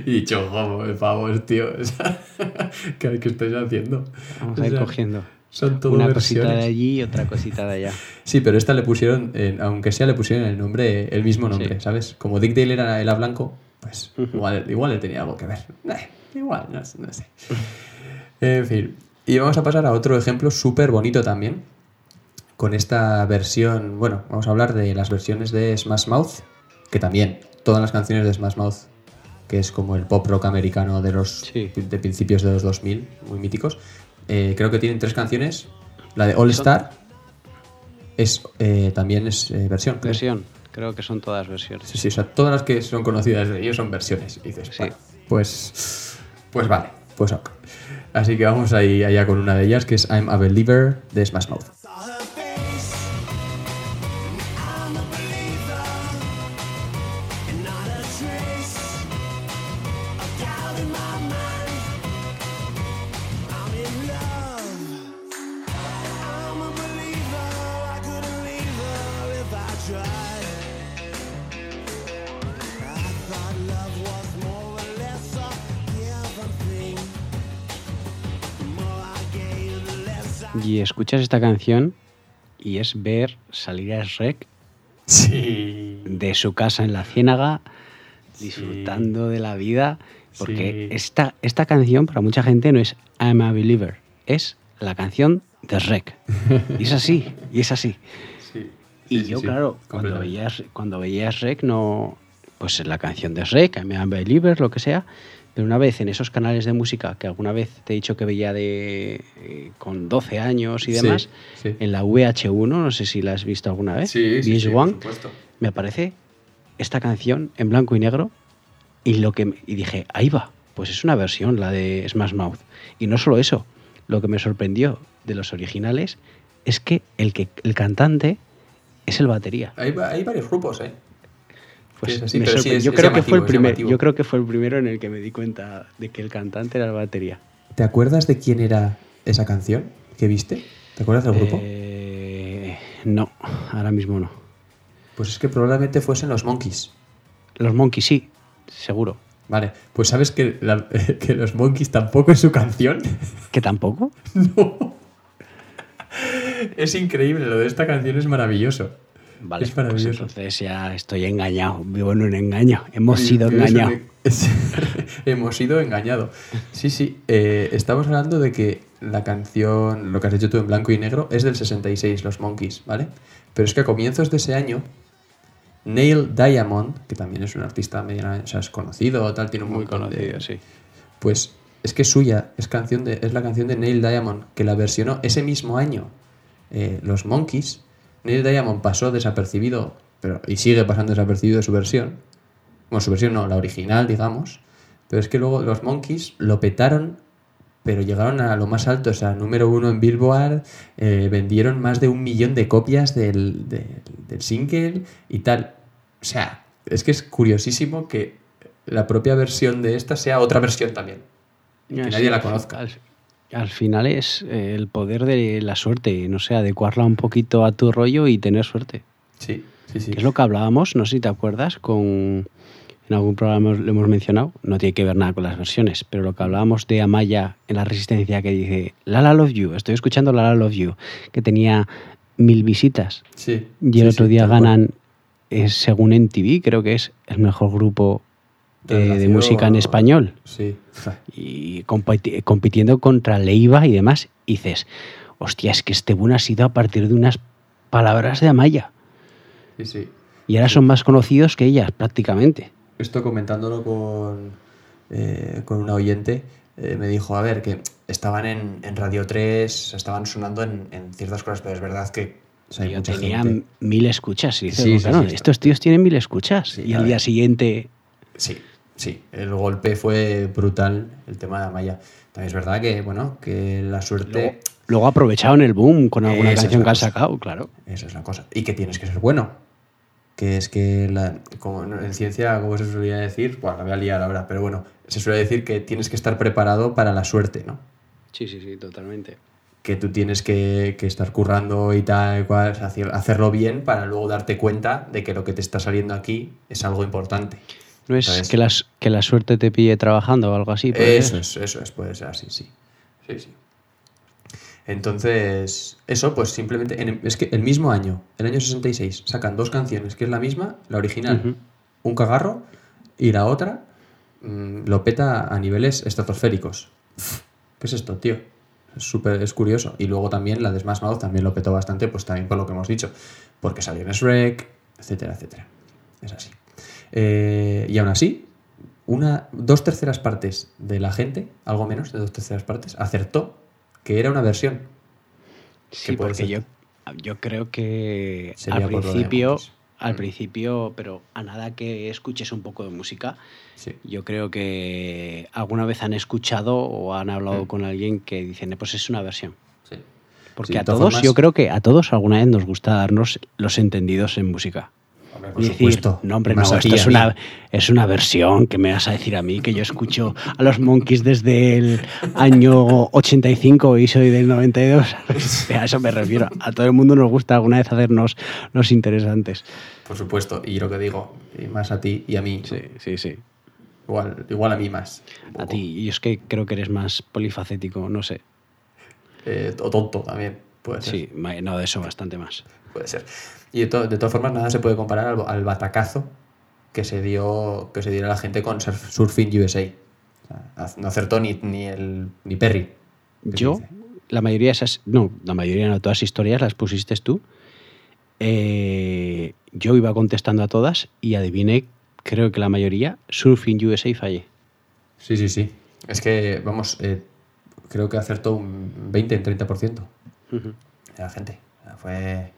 y dicho, joder, de pavos, tío. ¿qué, qué estáis haciendo? Vamos O a ir sea, cogiendo. Son todo Una versiones. cosita de allí y otra cosita de allá. Sí, pero esta le pusieron, eh, aunque sea le pusieron el nombre, el mismo nombre, Sí. ¿sabes? Como Dick Dale era, era blanco, pues igual, igual él tenía algo que ver. Eh, igual, no, sé- no sé. En fin. Y vamos a pasar a otro ejemplo súper bonito también. Con esta versión, bueno, vamos a hablar de las versiones de Smash Mouth, que también, todas las canciones de Smash Mouth, que es como el pop rock americano de los Sí. de principios de los 2000, muy míticos, eh, creo que tienen tres canciones. La de All Star es, eh, también es eh, versión. creo. Versión. Creo que son todas versiones. Sí, sí, o sea, todas las que son conocidas de ellos son versiones. Y dices, Sí. bueno, pues, pues vale, pues ok. Así que vamos ahí allá con una de ellas, que es I'm a Believer de Smash Mouth. Escuchas esta canción y es ver salir a Shrek Sí. de su casa en la ciénaga, disfrutando de la vida, porque Sí. esta, esta canción para mucha gente no es I'm a Believer, es la canción de Shrek. Y es así, y es así. Sí. Y yo, claro, cuando veía, cuando veía Shrek, no. Pues la canción de Shrek, I'm a Believer, lo que sea. Pero una vez en esos canales de música que alguna vez te he dicho que veía de eh, con 12 años y demás, sí. en la VH1, no sé si la has visto alguna vez, Sí, sí, sí, VH1, por supuesto. me aparece esta canción en blanco y negro y lo que me- y dije, ahí va, pues es una versión la de Smash Mouth. Y no solo eso, lo que me sorprendió de los originales es que el que el cantante es el batería. Hay, hay varios grupos, ¿eh? Pues Sí, me sí, es- yo es creo que fue el primer, yo creo que fue el primero en el que me di cuenta de que el cantante era el batería. ¿Te acuerdas de quién era esa canción que viste? ¿Te acuerdas del grupo? Eh, no, ahora mismo no. Pues es que probablemente fuesen los Monkeys. Los Monkeys sí, seguro. Vale, pues ¿sabes que, la- que los Monkeys tampoco es su canción? ¿Que tampoco? Es increíble, lo de esta canción es maravilloso. Vale, es pues maravilloso. entonces ya estoy engañado, vivo en un engaño. Hemos Sí, sido engañados. hemos sido engañados. Sí, sí. eh, estamos hablando de que la canción, lo que has dicho tú en blanco y negro, es del 66, los Monkeys, ¿vale? Pero es que a comienzos de ese año, Neil Diamond, que también es un artista medianamente, o sea, es conocido, tal, tiene un Muy de- conocido, sí. Pues es que es suya, es, canción de, es la canción de Neil Diamond, que la versionó ese mismo año eh, los Monkeys. Neil Diamond pasó desapercibido, pero y sigue pasando desapercibido de su versión. Bueno, su versión no, la original, digamos. Pero es que luego los Monkeys lo petaron, pero llegaron a lo más alto, o sea, número uno en Billboard, eh, vendieron más de un millón de copias del, del- del single y tal. O sea, es que es curiosísimo que la propia versión de esta sea otra versión también. Y que nadie la conozca. Al, al final es eh, el poder de la suerte, no sé, adecuarla un poquito a tu rollo y tener suerte. Sí, sí, sí. Que es lo que hablábamos, no sé si te acuerdas, con en algún programa lo hemos mencionado, no tiene que ver nada con las versiones, pero lo que hablábamos de Amaya en la Resistencia que dice Lala Love You, estoy escuchando Lala Love You, que tenía mil visitas Sí, y sí, el otro día ganan, es, según MTV, creo que es el mejor grupo de, de Relación- música en español Sí. y compiti- compitiendo contra Leiva y demás, y dices, hostia, es que este boom ha sido a partir de unas palabras de Amaya. Sí, sí. Y ahora son más conocidos que ellas, prácticamente. Esto comentándolo con, eh, con una oyente, eh, me dijo, a ver, que estaban en, en Radio 3, estaban sonando en, en ciertas cosas, pero es verdad que o sea, Yo tenía gente- mil escuchas. Y dices, Sí, sí, claro, sí, está- estos tíos tienen mil escuchas. Y al día siguiente, Sí, sí, el golpe fue brutal, el tema de Amaya. También es verdad que, bueno, que la suerte... luego, luego aprovecharon el boom con alguna Esa es canción que han sacado, claro. Esa es la cosa. Y que tienes que ser bueno. Que es que la- como en ciencia, como se solía decir, bueno, la voy a liar ahora, pero bueno, se suele decir que tienes que estar preparado para la suerte, ¿no? Sí, sí, sí, totalmente. Que tú tienes que, que estar currando y tal, y cual, hacerlo bien para luego darte cuenta de que lo que te está saliendo aquí es algo importante. No es ¿Sabes? que, las, que la suerte te pille trabajando o algo así. Eso es, eso es, puede ser así, sí. Sí, sí. Entonces, eso, pues simplemente. en- es que el mismo año, el año 66, sacan dos canciones, que es la misma, la original, un cagarro, y la otra mm, lo peta a niveles estratosféricos. ¿Qué es esto, tío? Es súper, es curioso. Y luego también la de Smash Mouth también lo petó bastante, pues también por lo que hemos dicho. Porque salió en Shrek, etcétera, etcétera. Es así. Eh, y aún así, una, dos terceras partes de la gente, algo menos de dos terceras partes, acertó que era una versión. Sí, porque yo, yo creo que Sería al principio, al Mm. principio, pero a nada que escuches un poco de música, Sí. yo creo que alguna vez han escuchado o han hablado Mm. con alguien que dicen, pues es una versión. sí. Porque Sí, a todos, formas- yo creo que a todos alguna vez nos gusta darnos los entendidos en música. Y decir, supuesto. no, hombre, no, esto es una, es una versión que me vas a decir a mí, que yo escucho a los Monkeys desde el año 85 y soy del 92. A eso me refiero. A todo el mundo nos gusta alguna vez hacernos los interesantes. Por supuesto. Y lo que digo, y más a ti y a mí. Sí, sí, sí. Igual, igual a mí más. A ti. Y es que creo que eres más polifacético, no sé. Eh, o tonto también, puede ser. Sí, no, de eso bastante más. Puede ser. Y de, to- de todas formas, nada se puede comparar al, al batacazo que se dio que se dio a la gente con Surf- Surfing USA. O sea, no acertó ni, ni, el, ni Perry. Yo, la mayoría de esas, no, la mayoría no, todas las historias las pusiste tú. Eh, yo iba contestando a todas y adiviné, creo que la mayoría, Surfing USA fallé. Sí, sí, sí. Es que, vamos, eh, creo que acertó un 20, un 30% Ujú. de la gente. Fue,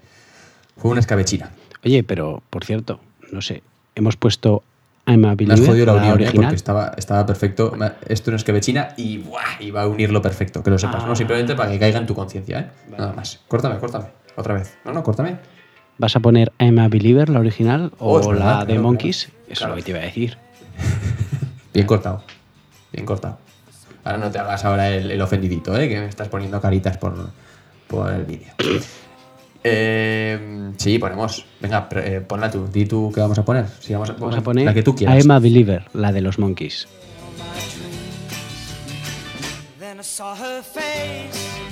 fue una escabechina. Oye, pero por cierto, no sé, hemos puesto I'm a Me has Believer, jodido la la unión, ¿eh? original. porque estaba, estaba perfecto. Esto no es escabechina y ¡buah! iba a unirlo perfecto. Que lo sepas, Ah. ¿no? Simplemente para que caiga en tu conciencia, ¿eh? Nada más. Córtame, córtame. Otra vez. No, no, córtame. ¿Vas a poner I'm a Believer, la original, o Oh, es verdad, la de claro, Monkeys? claro. Eso Claro. es lo que te iba a decir. Bien cortado. Bien cortado. Ahora no te hagas ahora el, el ofendidito, ¿eh? Que me estás poniendo caritas por, por el vídeo. Eh, sí, ponemos. Venga, pre- eh, ponla tú. Di tú qué vamos a poner. Sí, vamos a, Vamos a poner la que tú quieras. I'm a Believer, la de los Monkeys. Then I saw her face.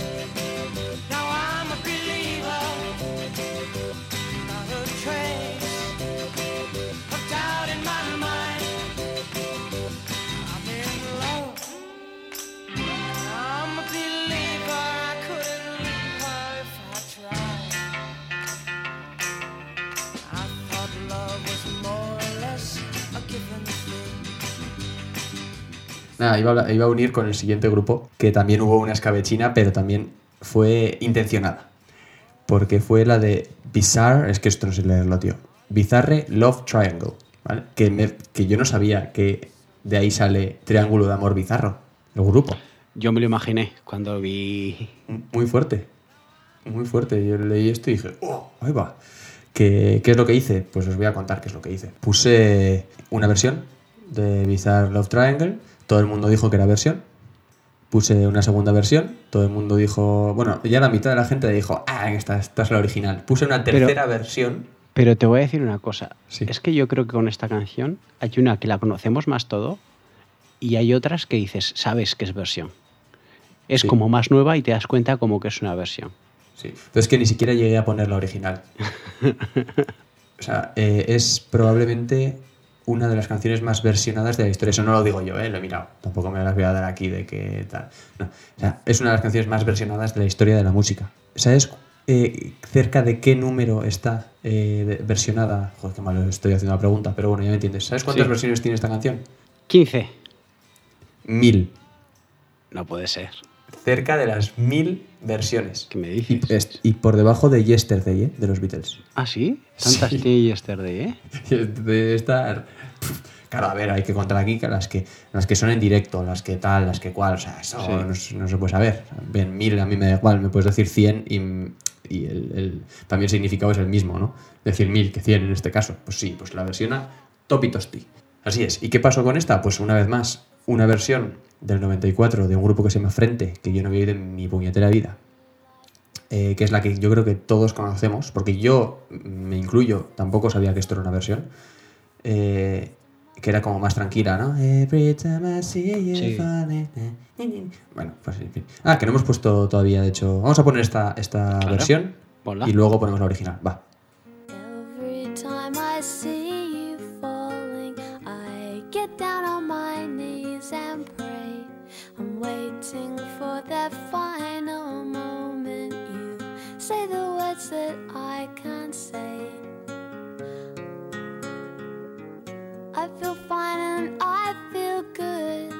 Nada, iba a, hablar- iba a unir con el siguiente grupo, que también hubo una escabechina, pero también fue intencionada. Porque fue la de Bizarre, es que esto no sé leerlo, tío. Bizarre Love Triangle, ¿vale? Que, me- que yo no sabía que de ahí sale Triángulo de Amor Bizarro, el grupo. Yo me lo imaginé cuando vi. Muy fuerte, muy fuerte. Yo leí esto y dije, ¡oh! Ahí va. ¿Qué, qué es lo que hice? Pues os voy a contar qué es lo que hice. Puse una versión de Bizarre Love Triangle, todo el mundo dijo que era versión. Puse una segunda versión, todo el mundo dijo, bueno, ya la mitad de la gente dijo, ah, esta, esta es la original. Puse una Pero- tercera versión. Pero te voy a decir una cosa. Sí. Es que yo creo que con esta canción hay una que la conocemos más todo y hay otras que dices, sabes que es versión. Es Sí. como más nueva y te das cuenta como que es una versión. Sí. Pero es que ni siquiera llegué a poner la original. o sea, eh, es probablemente una de las canciones más versionadas de la historia. Eso no lo digo yo, ¿eh? lo he mirado. Tampoco me las voy a dar aquí de que tal. No. O sea, es una de las canciones más versionadas de la historia de la música. ¿Sabes eh, cerca de qué número está eh, de- versionada? Joder, qué mal estoy haciendo la pregunta, pero bueno, ya me entiendes. ¿Sabes cuántas Sí. versiones tiene esta canción? 15. Mil. No puede ser. Cerca de las mil versiones. ¿Qué me dices? es- y por debajo de Yesterday, ¿eh? de los Beatles. ¿Ah, sí? Tantas Sí. tiene Yesterday, ¿eh? de estar. Claro, a ver, hay que contar aquí que las que las que son en directo, las que tal, las que cual, o sea, eso Sí. no, se puede saber. Bien, mil a mí me da igual, me puedes decir 100 y, y el, el- también el significado es el mismo, ¿no? Decir mil que 100 en este caso. Pues sí, pues la versiona Topi Tosti. Así es. ¿Y qué pasó con esta? Pues una vez más, una versión del 94 de un grupo que se llama Frente, que yo no había oído en mi puñetera vida eh, que es la que yo creo que todos conocemos, porque yo me incluyo, tampoco sabía que esto era una versión, eh, que era como más tranquila, ¿no? Every time I see you Sí. eh, Bueno, pues en fin. Ah, que no hemos puesto todavía, de hecho. Vamos a poner esta, esta Claro. versión Ponla. y luego ponemos la original. Va. Waiting for that final moment. You say the words that I can't say. I feel fine and I feel good.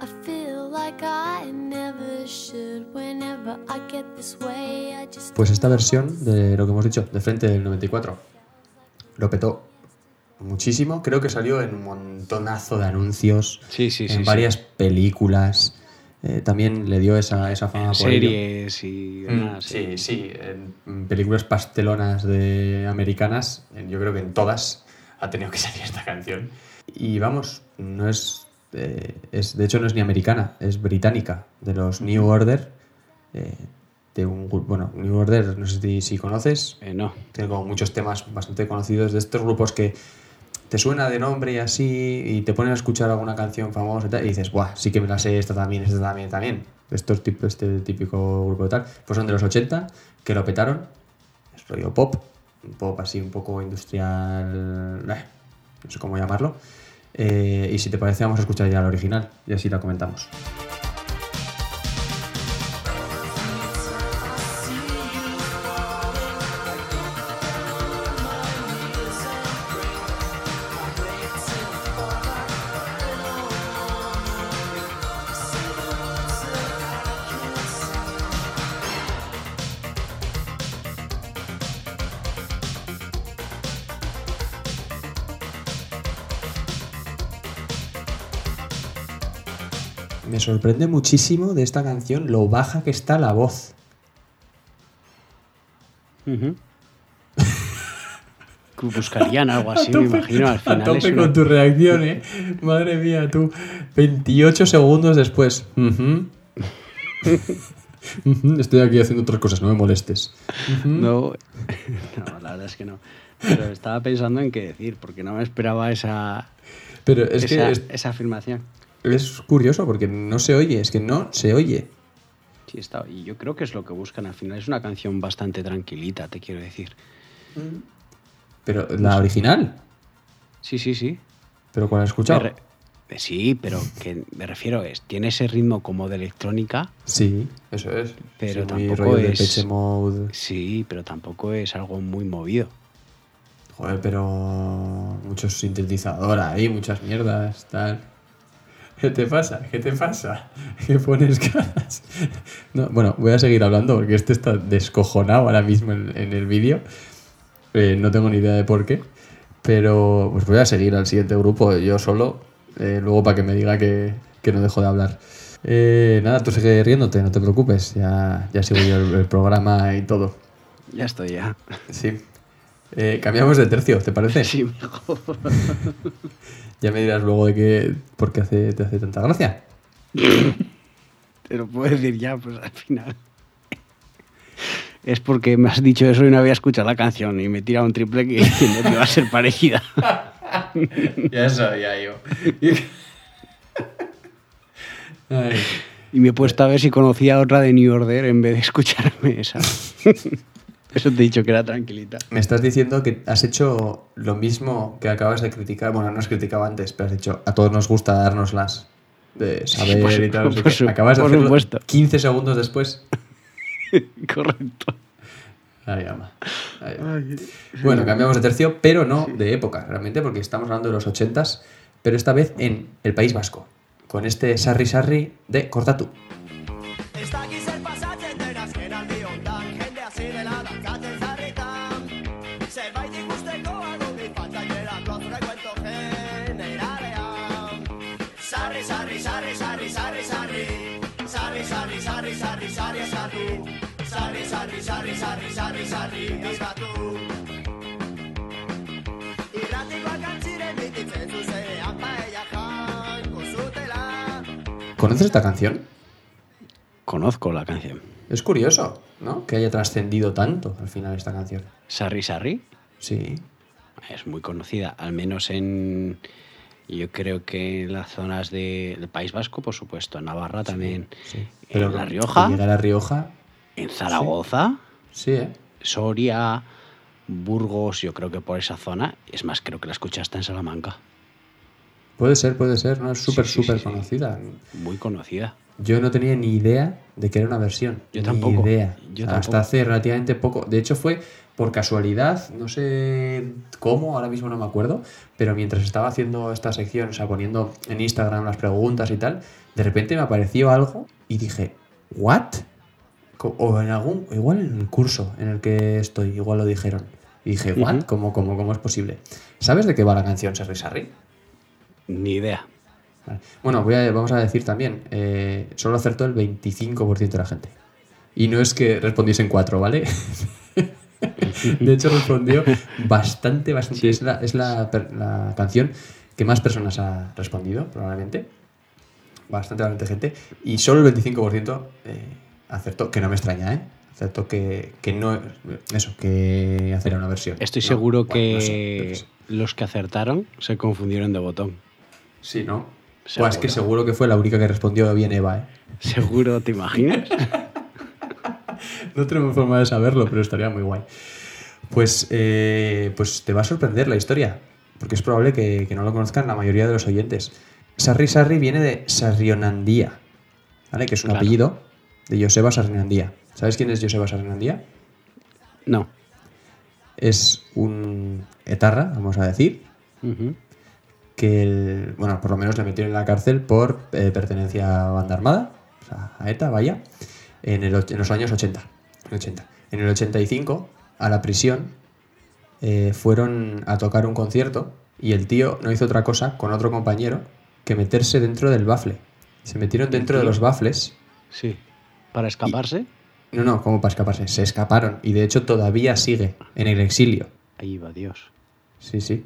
I feel like I never should. Whenever I get this way, I just Pues esta versión de lo que hemos dicho, de frente del 94, lo petó muchísimo. Creo que salió en un montonazo de anuncios, Sí, sí, sí. en sí. varias películas. Eh, también le dio esa, esa fama por ello. series y Mm, demás. sí, sí, en películas pastelonas de americanas, en- yo creo que en todas ha tenido que salir esta canción. Y vamos, no es, eh, es de hecho no es ni americana, es británica, de los New Order, eh, de un bueno, New Order, no sé si, si conoces, Eh, no. tiene como muchos temas bastante conocidos de estos grupos que te suena de nombre y así, y te pones a escuchar alguna canción famosa y, tal, y dices, ¡buah! Sí que me la sé, esta también, esta también, también. Estos tipo, este típico grupo de tal, pues son de los 80, que lo petaron, es rollo pop, un pop así un poco industrial, eh, no sé cómo llamarlo. Eh, y si te parece, vamos a escuchar ya la original y así la comentamos. Sorprende muchísimo de esta canción lo baja que está la voz. Buscarían algo así, me imagino. Al a final tope es una- con tu reacción, ¿eh? Madre mía, tú. 28 segundos después. Estoy aquí haciendo otras cosas, no me molestes. No, no, la verdad es que no. Pero estaba pensando en qué decir, porque no me esperaba esa, Pero es esa, que es, esa afirmación. Es curioso porque no se oye, es que no se oye. Sí, está, y yo creo que es lo que buscan al final. Es una canción bastante tranquilita, te quiero decir. Pero la original, Sí, sí, sí. pero cuál has escuchado. Re- Sí, pero que me refiero es, tiene ese ritmo como de electrónica, Sí, eso es. Pero Sí, tampoco es- Mode. sí, pero tampoco es algo muy movido. Joder, pero muchos sintetizadores ahí, muchas mierdas, tal. ¿Qué te pasa? ¿Qué te pasa? ¿Qué pones caras? No, bueno, voy a seguir hablando porque este está descojonado ahora mismo en, en el vídeo. Eh, no tengo ni idea de por qué. Pero pues voy a seguir al siguiente grupo yo solo. eh, luego para que me diga que, que no dejo de hablar. Eh, nada, tú sigue riéndote, no te preocupes. Ya, ya sigo yo el, el programa y todo. Ya estoy ya. Sí. Eh, cambiamos de tercio, ¿te parece? Sí, mejor. Ya me dirás luego de qué, por qué hace, te hace tanta gracia. Te lo puedo decir ya, pues al final. Es porque me has dicho eso y no había escuchado la canción y me he tirado un triple que diciendo que iba a ser parecida. Ya sabía yo. Ay. Y me he puesto a ver si conocía otra de New Order en vez de escucharme esa. Eso te he dicho que era tranquilita. Me estás diciendo que has hecho lo mismo que acabas de criticar. Bueno, no has criticado antes, pero has dicho a todos nos gusta dárnoslas de saber por y tal. por su- acabas de hacerlo supuesto. 15 segundos después. Correcto. Ama. Ay, ama. Bueno, cambiamos de tercio, pero no de época, realmente, porque estamos hablando de los 80s, pero esta vez en el País Vasco, con este Sarri Sarri de Cortatu. ¿Conoces esta canción? Conozco la canción. Es curioso, ¿no? Que haya trascendido tanto al final esta canción. Sarri Sarri Sí. es muy conocida, al menos en. Yo creo que en las zonas de- del País Vasco, por supuesto, en Navarra también, sí. en La Rioja, Llega a La Rioja, en Zaragoza, sí, ¿eh? Soria, Burgos, yo creo que por esa zona. Es más, creo que la escuchaste en Salamanca. Puede ser, puede ser, ¿no? Es súper, Sí, sí, súper sí, conocida. Muy conocida. Yo no tenía ni idea de que era una versión. Yo Ni tampoco. idea. Yo Hasta tampoco. hace relativamente poco. De hecho, fue por casualidad, no sé cómo, ahora mismo no me acuerdo, pero mientras estaba haciendo esta sección, o sea, poniendo en Instagram las preguntas y tal, de repente me apareció algo y dije, ¿what? O en algún, igual en el curso en el que estoy, igual lo dijeron. Y dije, ¿what? ¿Cómo, cómo, cómo es posible? ¿Sabes de qué va la canción Sarri Sarri? Ni idea. Vale. Bueno, voy a- vamos a decir también, eh, solo acertó el 25% de la gente. Y no es que respondiesen cuatro, ¿vale? de hecho, respondió bastante, bastante. Es, la, es la, la canción que más personas ha respondido, probablemente. Bastante, bastante gente. Y solo el 25% eh, acertó, que no me extraña, ¿eh? Acertó que, que no. Eso, que hacer una versión. Estoy No, seguro bueno, que no sé. los que acertaron se confundieron de botón. Sí, ¿no? Seguro. Pues es que seguro que fue la única que respondió bien Eva, ¿eh? Seguro, ¿te imaginas? No tenemos forma de saberlo, pero estaría muy guay. Pues, eh, pues te va a sorprender la historia, porque es probable que, que no lo conozcan la mayoría de los oyentes. Sarri Sarri viene de Sarrionandía, ¿vale? Que es un Claro. apellido de Joseba Sarrionandía. ¿Sabes quién es Joseba Sarrionandía? No. Es un etarra, vamos a decir. Que, el- bueno, por lo menos le metieron en la cárcel por eh, pertenencia a banda armada, o sea, a ETA, vaya, en, el, en los años 80, en 80. En el 85, a la prisión, eh, fueron a tocar un concierto y el tío no hizo otra cosa con otro compañero que meterse dentro del bafle. Se metieron dentro de los bafles. Sí. ¿Para escaparse? No, no, como para escaparse. Se escaparon y de hecho todavía sigue en el exilio. Ahí va Dios. Sí, sí.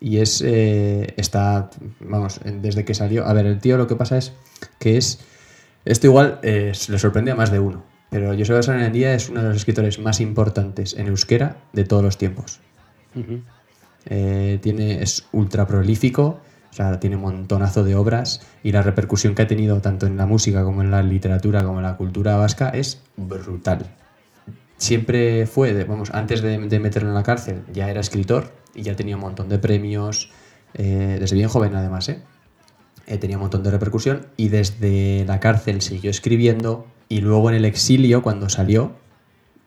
Y es. eh, está. Vamos, desde que salió. A ver, el tío lo que pasa es que es. Esto igual eh, le sorprende a más de uno. Pero Joseba Sanandía es uno de los escritores más importantes en euskera de todos los tiempos. Eh, tiene, es ultra prolífico, o sea, tiene un montonazo de obras y la repercusión que ha tenido tanto en la música como en la literatura como en la cultura vasca es brutal. Siempre fue, de- vamos, antes de, de meterlo en la cárcel, ya era escritor y ya tenía un montón de premios, eh, desde bien joven además, ¿eh? Eh, tenía un montón de repercusión y desde la cárcel siguió escribiendo y luego en el exilio, cuando salió,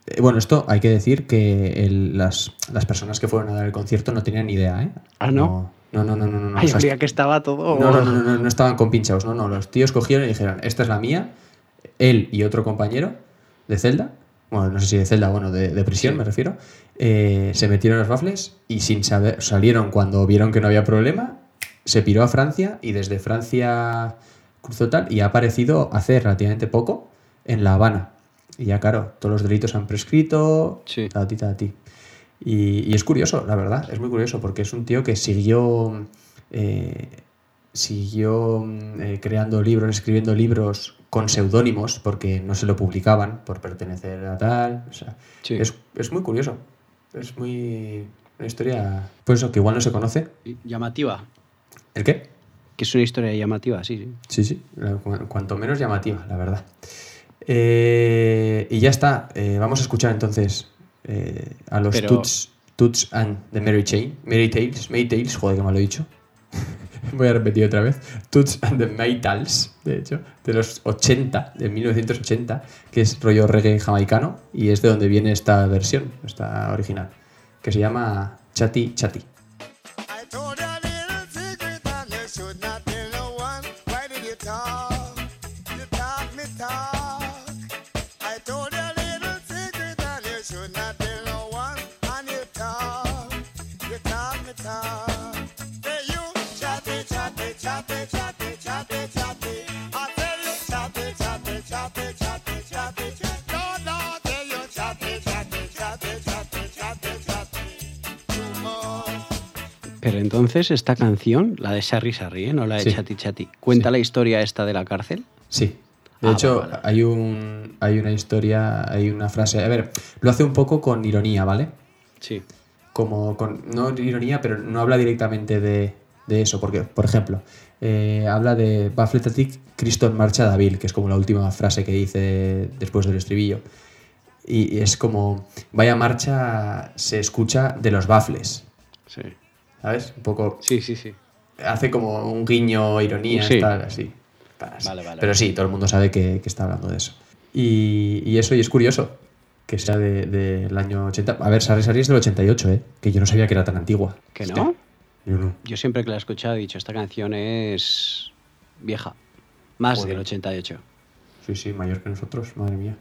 eh, bueno, esto hay que decir que el- las, las personas que fueron a dar el concierto no tenían ni idea, ¿eh? Ah, ¿no? No, no, no, no, no. no, Ay, o sea, creía que estaba todo... no, no, no, no, no, no estaban con pinchados, no, no. Los tíos cogieron y dijeron, esta es la mía, él y otro compañero de celda, bueno, no sé si de celda, bueno, de, de prisión Sí. me refiero, eh, se metieron los bafles y sin saber, salieron cuando vieron que no había problema, se piró a Francia y desde Francia cruzó tal y ha aparecido hace relativamente poco en La Habana. Y ya, claro, todos los delitos han prescrito, Sí. ta, ti, ta, ti. Y, y es curioso, la verdad, es muy curioso, porque es un tío que siguió, eh, siguió mm, eh, creando libros, escribiendo libros con seudónimos, porque no se lo publicaban por pertenecer a tal. O sea, Sí. es, es muy curioso. Es muy. Una historia. Pues eso, que igual no se conoce. Llamativa. ¿El qué? Que es una historia llamativa, sí, sí. Sí, sí, cuanto menos llamativa, la verdad. Eh, y ya está. eh, vamos a escuchar entonces eh, a los Pero- Toots, Toots and the Mary Chain. Mary Tales, Mary Tales, joder, que mal lo he dicho. Voy a repetir otra vez. Toots and the Maytals, de hecho, de los 80, de 1980, que es rollo reggae jamaicano y es de donde viene esta versión, esta original, que se llama Chatty Chatty. Pero entonces esta canción, la de Sarri Sarri, ¿eh? no la de Sí. Chati Chati, ¿cuenta Sí. la historia esta de la cárcel? Sí. De Ah, hecho, vale, vale. hay un hay una historia, hay una frase. A ver, lo hace un poco con ironía, ¿vale? Sí. Como con. No ironía, pero no habla directamente de, de eso. Porque, por ejemplo, eh, habla de Bafletatic Cristo en marcha David, que es como la última frase que dice después del estribillo. Y, y es como. Vaya marcha se escucha de los bafles. Sí. ¿Sabes? Un poco. Sí, sí, sí. Hace como un guiño, ironía, Sí. tal, así. Vale, vale, Pero sí, todo el mundo sabe que, que está hablando de eso. Y, y eso, y es curioso que sea de- del año 80. A ver, Sarri Sarri es del 88, ¿eh? Que yo no sabía que era tan antigua. ¿Que no? Yo no. Yo siempre que la he escuchado he dicho, esta canción es vieja. Más Joder. del 88. Sí, sí, mayor que nosotros, madre mía.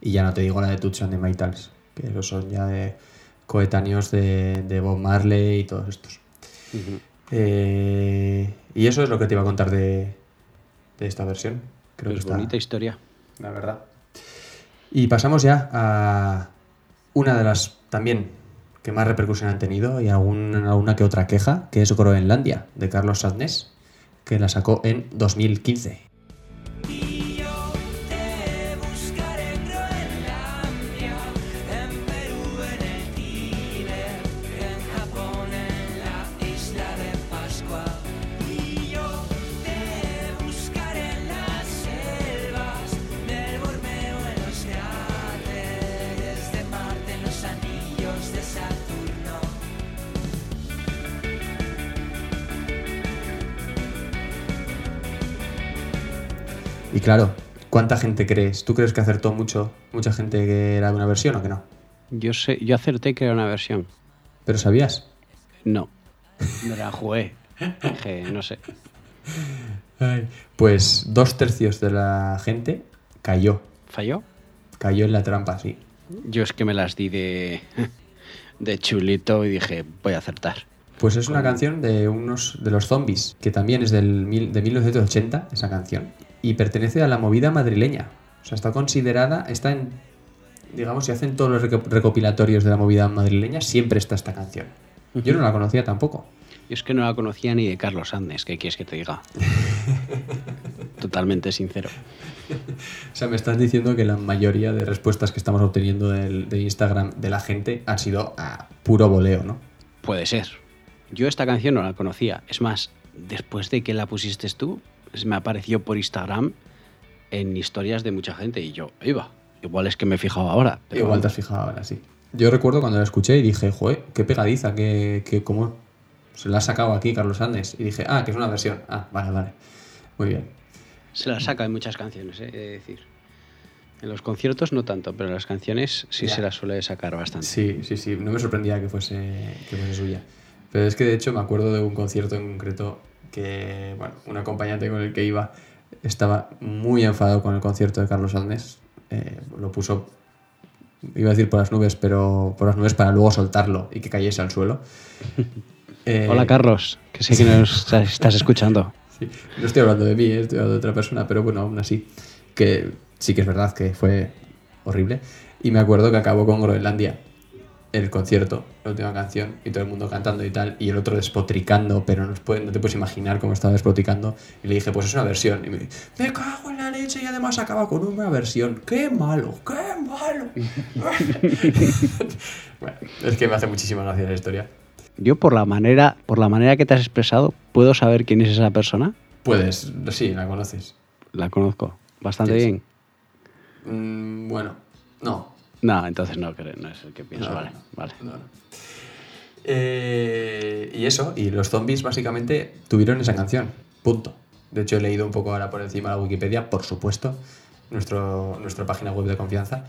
Y ya no te digo la de Tucson de Maitals, que esos son ya de coetáneos de, de Bob Marley y todos estos. Eh, y eso es lo que te iba a contar de, de esta versión. Creo Es que está, bonita historia. la verdad. Y pasamos ya a una de las también que más repercusión han tenido y algún- alguna que otra queja, que es Groenlandia, de Carlos Sadnés, que la sacó en 2015. Claro, ¿cuánta gente crees? ¿Tú crees que acertó mucho, mucha gente que era una versión o que no? Yo sé, yo acerté que era una versión. ¿Pero sabías? No. Me la jugué. Dije, no sé. Pues dos tercios de la gente cayó. ¿Falló? Cayó en la trampa, sí. Yo es que me las di de, de chulito y dije, voy a acertar. Pues es una canción de unos de los zombies, que también es del, mil- de 1980, esa canción, y pertenece a la movida madrileña. O sea, está considerada, está en, digamos, si hacen todos los reco- recopilatorios de la movida madrileña, siempre está esta canción. Yo no la conocía tampoco. Yo es que no la conocía ni de Carlos Andes, ¿qué quieres que te diga? Totalmente sincero. O sea, me estás diciendo que la mayoría de respuestas que estamos obteniendo del- de Instagram de la gente han sido a puro voleo, ¿no? Puede ser. Yo esta canción no la conocía. Es más, después de que la pusiste tú, me apareció por Instagram en historias de mucha gente y yo, iba. Igual es que me he fijado ahora. pero Igual te has fijado ahora, sí. Yo recuerdo cuando la escuché y dije, joder, qué pegadiza, que, que cómo se la ha sacado aquí Carlos Andes. Y dije, ah, que es una versión. Ah, vale, vale. Muy bien. Se la saca en muchas canciones, eh, he de decir. En los conciertos no tanto, pero en las canciones sí Ya. se la suele sacar bastante. Sí, sí, sí. No me sorprendía que fuese, que fuese suya. Pero es que de hecho me acuerdo de un concierto en concreto que, bueno, un acompañante con el que iba estaba muy enfadado con el concierto de Carlos Andes. Eh, lo puso, iba a decir por las nubes, pero por las nubes para luego soltarlo y que cayese al suelo. Eh, Hola Carlos, que sé que nos estás escuchando. Sí, No estoy hablando de mí, eh, estoy hablando de otra persona, pero bueno, aún así, que sí que es verdad que fue horrible. Y me acuerdo que acabó con Groenlandia, el concierto, la última canción, y todo el mundo cantando y tal, y el otro despotricando, pero no, puede- no te puedes imaginar cómo estaba despotricando. Y le dije, pues es una versión. Y me dice, me cago en la leche, y además acaba con una versión. ¡Qué malo! ¡Qué malo! bueno, es que me hace muchísima gracia la historia. Yo por la manera, por la manera que te has expresado, ¿puedo saber quién es esa persona? Puedes, sí, la conoces. La conozco bastante bien. Mm, bueno, no, No, entonces no, no es el que pienso. No, vale, no, vale. Eh, y eso, y los zombies básicamente tuvieron esa canción, punto. De hecho, he leído un poco ahora por encima la Wikipedia, por supuesto, nuestro, nuestra página web de confianza,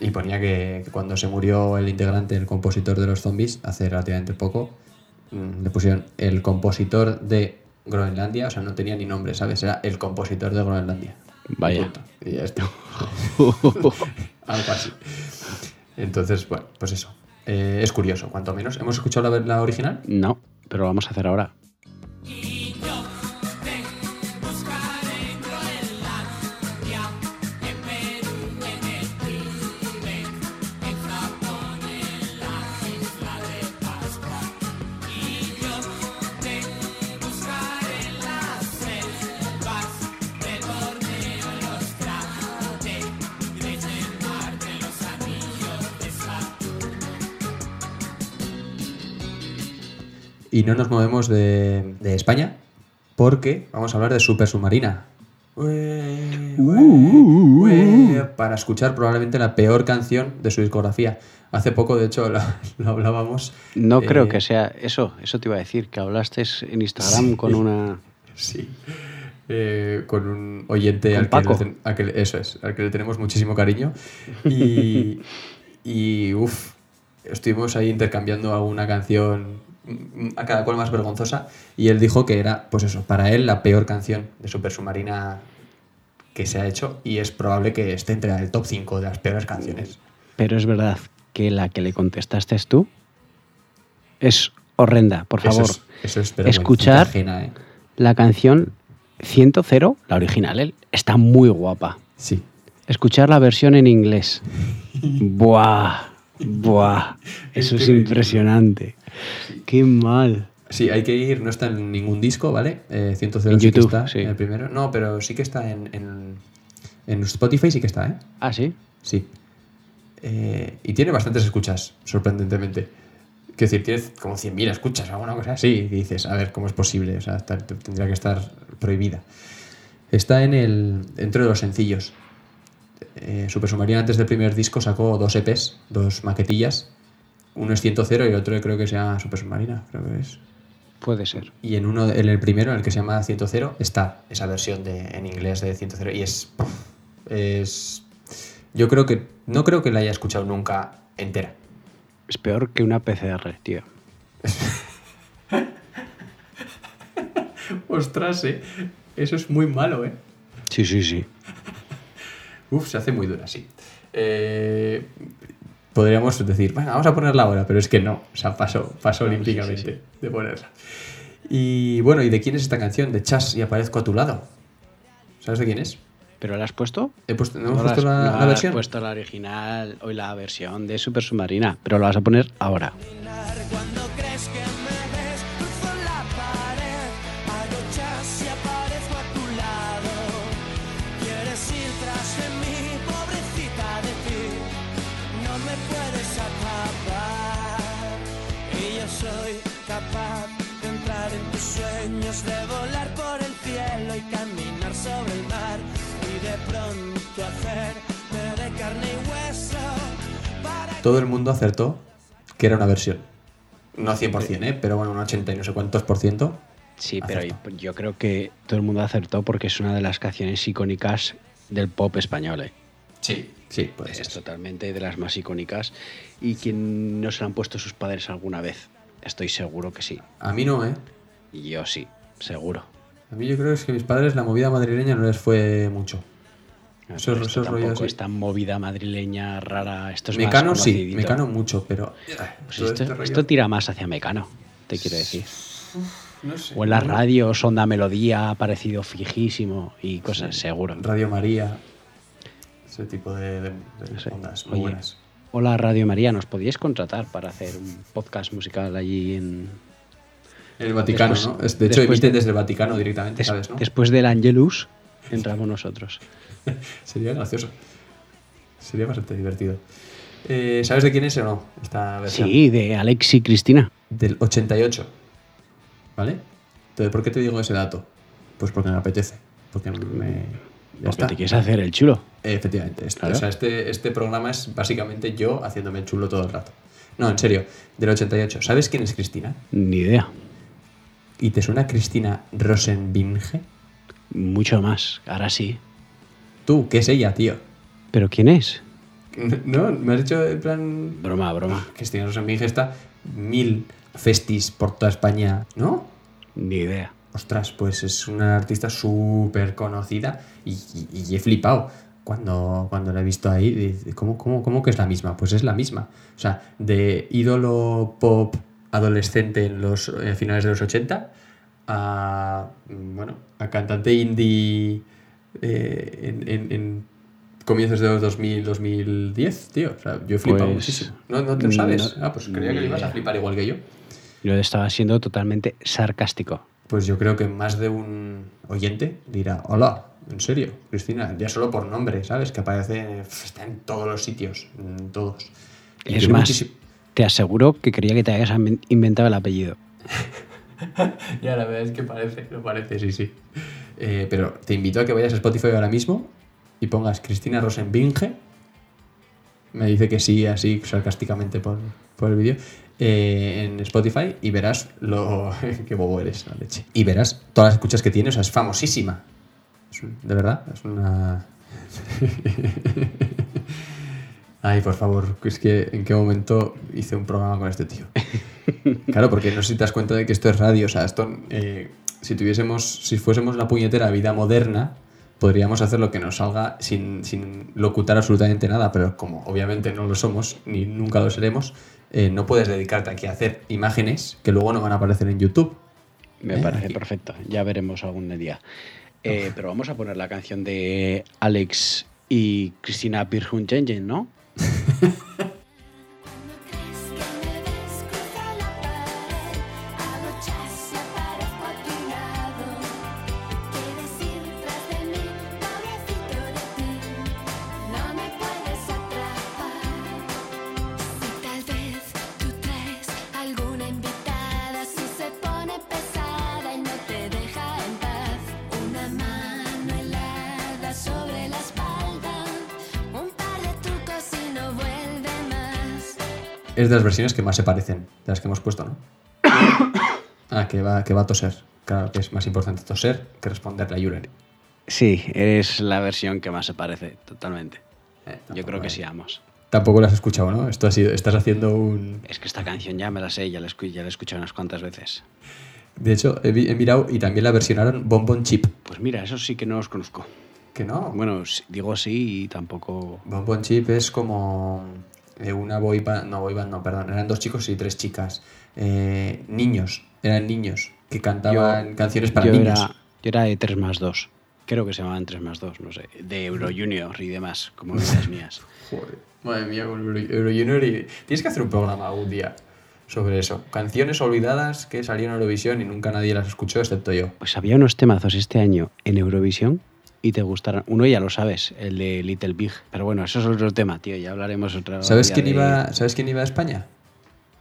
y ponía que, que cuando se murió el integrante, el compositor de los zombies, hace relativamente poco, mm, le pusieron el compositor de Groenlandia, o sea, no tenía ni nombre, ¿sabes? Era el compositor de Groenlandia. Vaya. Punto. Y ya está. Algo así. Entonces, bueno, pues eso. Eh, es curioso, cuanto menos. ¿Hemos escuchado la, la original? No, pero lo vamos a hacer ahora. Y no nos movemos de, de España porque vamos a hablar de Super Submarina. Ue, ue, ue, para escuchar probablemente la peor canción de su discografía. Hace poco, de hecho, lo, lo hablábamos. No eh, creo que sea eso, eso te iba a decir, que hablaste en Instagram Sí. con una... Sí. Eh, con un oyente Con al que, Paco. le al que le- eso es, al que le tenemos muchísimo cariño. Y, y uff, estuvimos ahí intercambiando alguna canción, a cada cual más vergonzosa, y él dijo que era, pues eso, para él la peor canción de Super Submarina que se ha hecho, y es probable que esté entre el top 5 de las peores canciones. Pero es verdad que la que le contestaste tú es horrenda, por Eso favor. es- eso es Escuchar ajena, ¿eh? la canción 100, la original, ¿eh? está muy guapa. Sí. Escuchar la versión en inglés. Buah, buah. Eso es impresionante. Qué mal. Sí, hay que ir, no está en ningún disco, ¿vale? Eh, 100 En sí YouTube, está sí. el primero. No, pero sí que está en, en, en Spotify, sí que está, ¿eh? Ah, sí. Sí. Eh, y tiene bastantes escuchas, sorprendentemente. Quiero decir, tiene como 100.000 escuchas o alguna cosa así. Y dices, a ver, ¿cómo es posible? O sea, está- tendría que estar prohibida. Está en el, dentro de los sencillos. Eh, Super Submarina antes del primer disco sacó dos EPs, dos maquetillas. Uno es 100 y el otro creo que se llama Super Submarina, creo que es. Puede ser. Y en uno, en el primero, en el que se llama 100, está esa versión de, en inglés de 100 y es, es. Yo creo que. No creo que la haya escuchado nunca entera. Es peor que una PCR, tío. Ostras, eh. Eso es muy malo, eh. Sí, sí, sí. Uf, se hace muy dura, sí. Eh, podríamos decir, bueno, vamos a ponerla ahora, pero es que no. O sea, pasó, pasó No, sí, olímpicamente sí, sí. de ponerla. Y bueno, ¿y de quién es esta canción? De Chas y aparezco a tu lado. ¿Sabes de quién es? ¿Pero la has puesto? He puesto, ¿No No hemos la puesto has- la, no la has versión? puesto la original o la versión de Super Submarina, pero la vas a poner ahora. Todo el mundo acertó que era una versión. No 100%, ¿eh? pero bueno, un 80 y no sé cuántos por ciento. Sí, pero yo creo que todo el mundo acertó porque es una de las canciones icónicas del pop español. ¿eh? Sí, sí, puede Es ser. totalmente de las más icónicas y quien no se la han puesto sus padres alguna vez. Estoy seguro que sí. A mí no, ¿eh? Yo sí, seguro. A mí yo creo que es que a mis padres la movida madrileña no les fue mucho. Esto esos rollos tampoco así. es tan movida madrileña rara. Esto es Mecano más sí. Mecano mucho, pero... Pues todo esto, este rollo- esto tira más hacia Mecano, te quiero decir. no sé. O en las radios, Onda Melodía, ha aparecido fijísimo y cosas, seguro. Radio María. Ese tipo de, de- de No sé. ondas muy Oye, buenas. Hola Radio María, ¿nos podíais contratar para hacer un podcast musical allí en... El Vaticano, Después- ¿no? Es- De hecho, emiten de- desde el Vaticano directamente, des- ¿sabes? ¿no? Después del Angelus, entramos nosotros. Sería gracioso. Sería bastante divertido. Eh, ¿Sabes de quién es o no? Esta versión. Sí, de Alex y Cristina. Del 88. ¿Vale? Entonces, ¿por qué te digo ese dato? Pues porque me apetece. Porque me. Ya Porque está. te quieres hacer el chulo. Efectivamente. Este, Claro. o sea, este, este programa es básicamente yo haciéndome el chulo todo el rato. No, en serio. Del 88. ¿Sabes quién es Cristina? Ni idea. ¿Y te suena Cristina Rosenbinge? Mucho más. Ahora sí. Tú, ¿qué es ella, tío? ¿Pero quién es? No, me has dicho en plan. Broma, broma. Cristina Rosenbinge está mil festis por toda España, ¿no? Ni idea. Ostras, pues es una artista súper conocida y, y- y he flipado cuando, cuando la he visto ahí. ¿Cómo, cómo, cómo que es la misma? Pues es la misma. O sea, de ídolo pop adolescente en los eh, finales de los 80 a, bueno, a cantante indie eh, en, en- en comienzos de los 2000, 2010, tío. O sea, yo he flipado Pues, muchísimo. ¿No, no te lo sabes? no- ah, pues creía que le ibas a flipar igual que yo. Yo estaba siendo totalmente sarcástico. Pues yo creo que más de un oyente dirá, hola, en serio, Cristina, ya solo por nombre, ¿sabes? Que aparece, está en todos los sitios, en todos. Y Es más, muchísimo- te aseguro que creía que te habías inven- inventado el apellido. Ya, la verdad es que parece, lo parece, sí, sí. Eh, pero te invito a que vayas a Spotify ahora mismo y pongas Cristina Rosenbinge. Me dice que sí, así sarcásticamente por, por el vídeo. eh, en Spotify y verás lo que bobo eres, la leche. Y verás todas las escuchas que tiene, o sea, es famosísima. Es un- de verdad, es una. Ay, por favor, es que en qué momento hice un programa con este tío. Claro, porque no sé si te das cuenta de que esto es radio. O sea, esto, eh, si tuviésemos, si fuésemos una puñetera vida moderna, podríamos hacer lo que nos salga sin, sin locutar absolutamente nada. Pero como obviamente no lo somos, ni nunca lo seremos, eh, no puedes dedicarte aquí a hacer imágenes que luego no van a aparecer en YouTube. Me Eh, parece perfecto. Ya veremos algún día. Eh, pero vamos a poner la canción de Alex y Cristina Pirjunjenjen, ¿no? De las versiones que más se parecen, de las que hemos puesto, ¿no? Ah, que va, que va a toser. Claro que es más importante toser que responderle a Julen. Sí, eres la versión que más se parece, totalmente. Eh, Yo creo que sí, vamos. Tampoco lo has escuchado, ¿no? Esto ha sido, estás haciendo un... Es que esta canción ya me la sé, ya la, escu- ya la he escuchado unas cuantas veces. De hecho, he, mirado y también la versionaron Bon Bon Chip. Pues mira, eso sí que no los conozco. Que no. Bueno, digo sí y tampoco... Bon Bon Chip es como eh, una boy band, no boy band, no, perdón, eran dos chicos y tres chicas. Eh, niños, eran niños que cantaban canciones para yo niños. Era, yo era de 3 más 2. Creo que se llamaban 3 más 2, no sé. De Euro Junior y demás, como vidas mías. Joder, madre mía, Euro, Euro Junior y... Tienes que hacer un programa algún día sobre eso. Canciones olvidadas que salieron en Eurovisión y nunca nadie las escuchó excepto yo. Pues había unos temazos este año en Eurovisión y te gustaron. Uno ya lo sabes, el de Little Big. Pero bueno, eso es otro tema, tío. Ya hablaremos otra ¿Sabes quién, de- iba, ¿Sabes quién iba a España?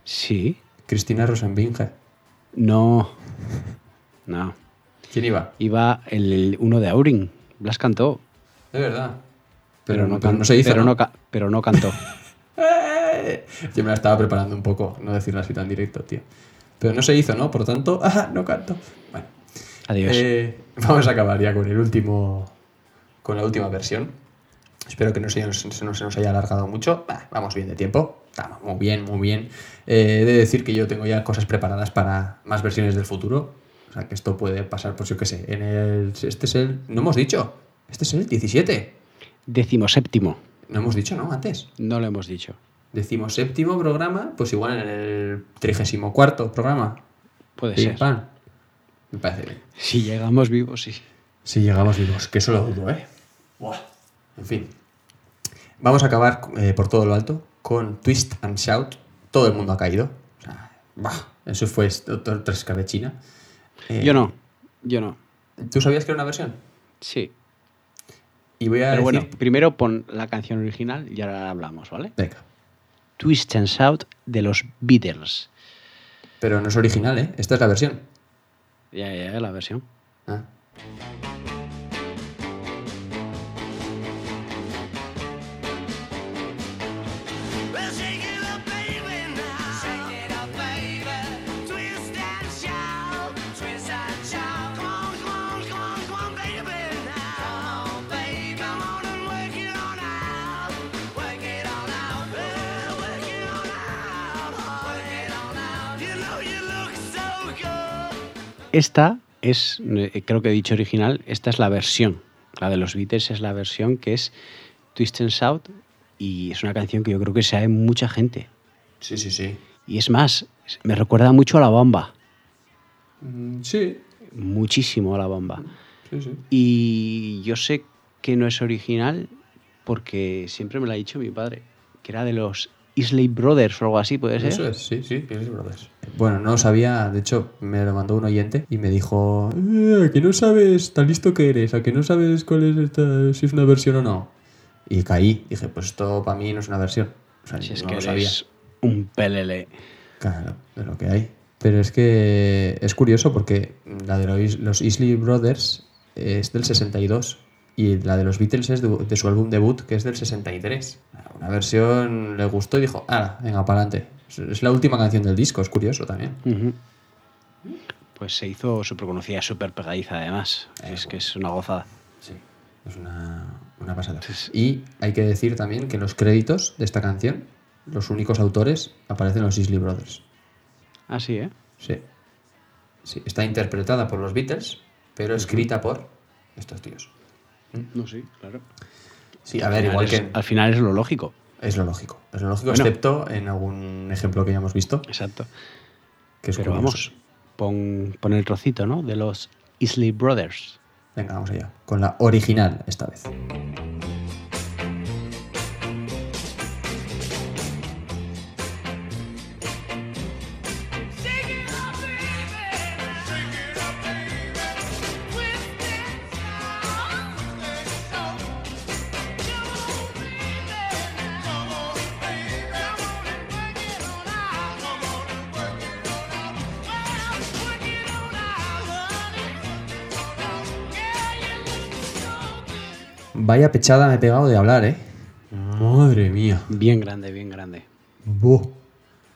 Sí. Cristina Rosenbinge. No. No. ¿Quién iba? Iba el, el uno de Aurin. Blas cantó. De verdad. Pero, no, pero can- no se hizo. Pero ¿no? no, pero no cantó. Yo me la estaba preparando un poco, no decirlo así tan directo, tío. Pero no se hizo, ¿no? Por lo tanto, ¡ah, no canto! Bueno, Adiós. eh, vamos a acabar ya con el último, con la última versión. Espero que no se, nos- no se nos haya alargado mucho. Bah, vamos bien de tiempo. Estamos muy bien, muy bien. Eh, he de decir que yo tengo ya cosas preparadas para más versiones del futuro. O sea, que esto puede pasar, pues yo qué sé. En el, este es el... No hemos dicho. Este es el 17. Decimoséptimo. No hemos dicho, ¿no? Antes. No lo hemos dicho. Decimoséptimo programa, pues igual en el trigésimo cuarto programa. Puede Pim, ser. pam. Me parece bien. Si llegamos vivos, sí. Si llegamos vivos, que eso lo dudo, ¿eh? Buah. En fin. Vamos a acabar eh, por todo lo alto con Twist and Shout. Todo el mundo ha caído. O sea, bah, eso fue otra otra escabechina. Eh, Yo no. Yo no. ¿Tú sabías que era una versión? Sí. Y voy a Pero decir... bueno, primero pon la canción original y ahora hablamos, ¿vale? Venga. Twist and Shout de los Beatles. Pero no es original, ¿eh? Esta es la versión. Ya, ya, la versión. Ah. Esta es, eh, creo que he dicho original, esta es la versión. La de los Beatles es la versión que es Twist and Shout y es una canción que yo creo que sabe mucha gente. Sí, sí, sí. Y es más, me recuerda mucho a la bomba. Mm, sí, Muchísimo a la bomba. sí, sí. Y yo sé que no es original porque siempre me lo ha dicho mi padre, que era de los Isley Brothers o algo así, ¿puede ser? Eso es, sí, sí, Isley Brothers. Bueno, no sabía, de hecho, me lo mandó un oyente y me dijo, "Eh, ¿a que no sabes tan listo que eres? ¿A que no sabes cuál es esta, si es una versión o no? Y caí, dije, pues esto para mí no es una versión. O sea, Si es no que lo sabía. eres un pelele. Claro, de lo que hay. Pero es que es curioso porque la de los, los Isley Brothers es del 62 y la de los Beatles es de, de su álbum debut que es del 63. Una versión le gustó y dijo, ah, venga, para adelante. Es, es la última canción del disco, es curioso también. Pues se hizo súper conocida, súper pegadiza además. es que es una gozada. Sí, es una, una pasada. Y hay que decir también que en los créditos de esta canción, los únicos autores aparecen los Isley Brothers. Así, ¿eh? Sí. Sí, está interpretada por los Beatles, pero escrita por estos tíos. No, sí, claro. Sí, a ver, Al igual que... Al final es lo lógico. Es lo lógico. Es lo lógico, Bueno. excepto en algún ejemplo que ya hemos visto. Exacto. Que es Pero curioso. vamos, pon, pon el trocito, ¿no? De los Isley Brothers. Venga, vamos allá. Con la original esta vez. Vaya pechada me he pegado de hablar, ¿eh? Madre mía. Bien grande, bien grande. Buh.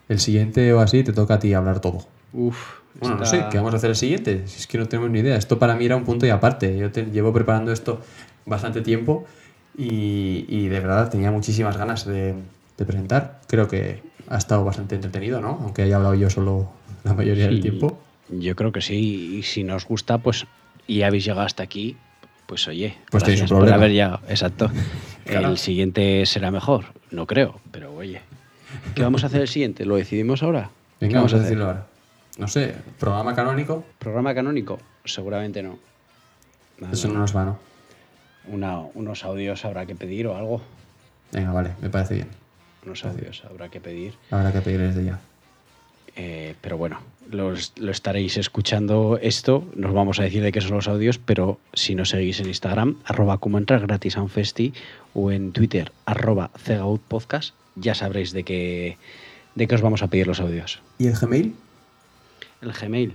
El siguiente o así te toca a ti hablar todo. Uf. Bueno, no sé, ¿qué vamos a hacer el siguiente? Si es que no tenemos ni idea. Esto para mí era un punto y aparte. Yo te- llevo preparando esto bastante tiempo y, y de verdad tenía muchísimas ganas de, de presentar. Creo que ha estado bastante entretenido, ¿no? Aunque haya hablado yo solo la mayoría del tiempo. Yo creo que sí. Y si nos gusta, pues, y habéis llegado hasta aquí, pues oye, Pues tenéis un gracias por problema. haber llegado. Exacto. Claro. El siguiente será mejor. No creo, pero oye. ¿Qué vamos a hacer el siguiente? ¿Lo decidimos ahora? ¿Qué Venga, vamos a hacer? decirlo ahora. No sé, programa canónico, ¿Programa canónico? Seguramente no. Eso no. no nos va, ¿no? Una- unos audios habrá que pedir o algo. Venga, vale, me parece bien. Unos audios habrá que pedir. Habrá que pedir desde ya. Eh, pero bueno, los- lo estaréis escuchando esto. Nos vamos a decir de qué son los audios, pero si nos seguís en Instagram, arroba como entrar gratis a un festi, o en Twitter, arroba podcast, ya sabréis de qué, de qué os vamos a pedir los audios. ¿Y el Gmail? El Gmail.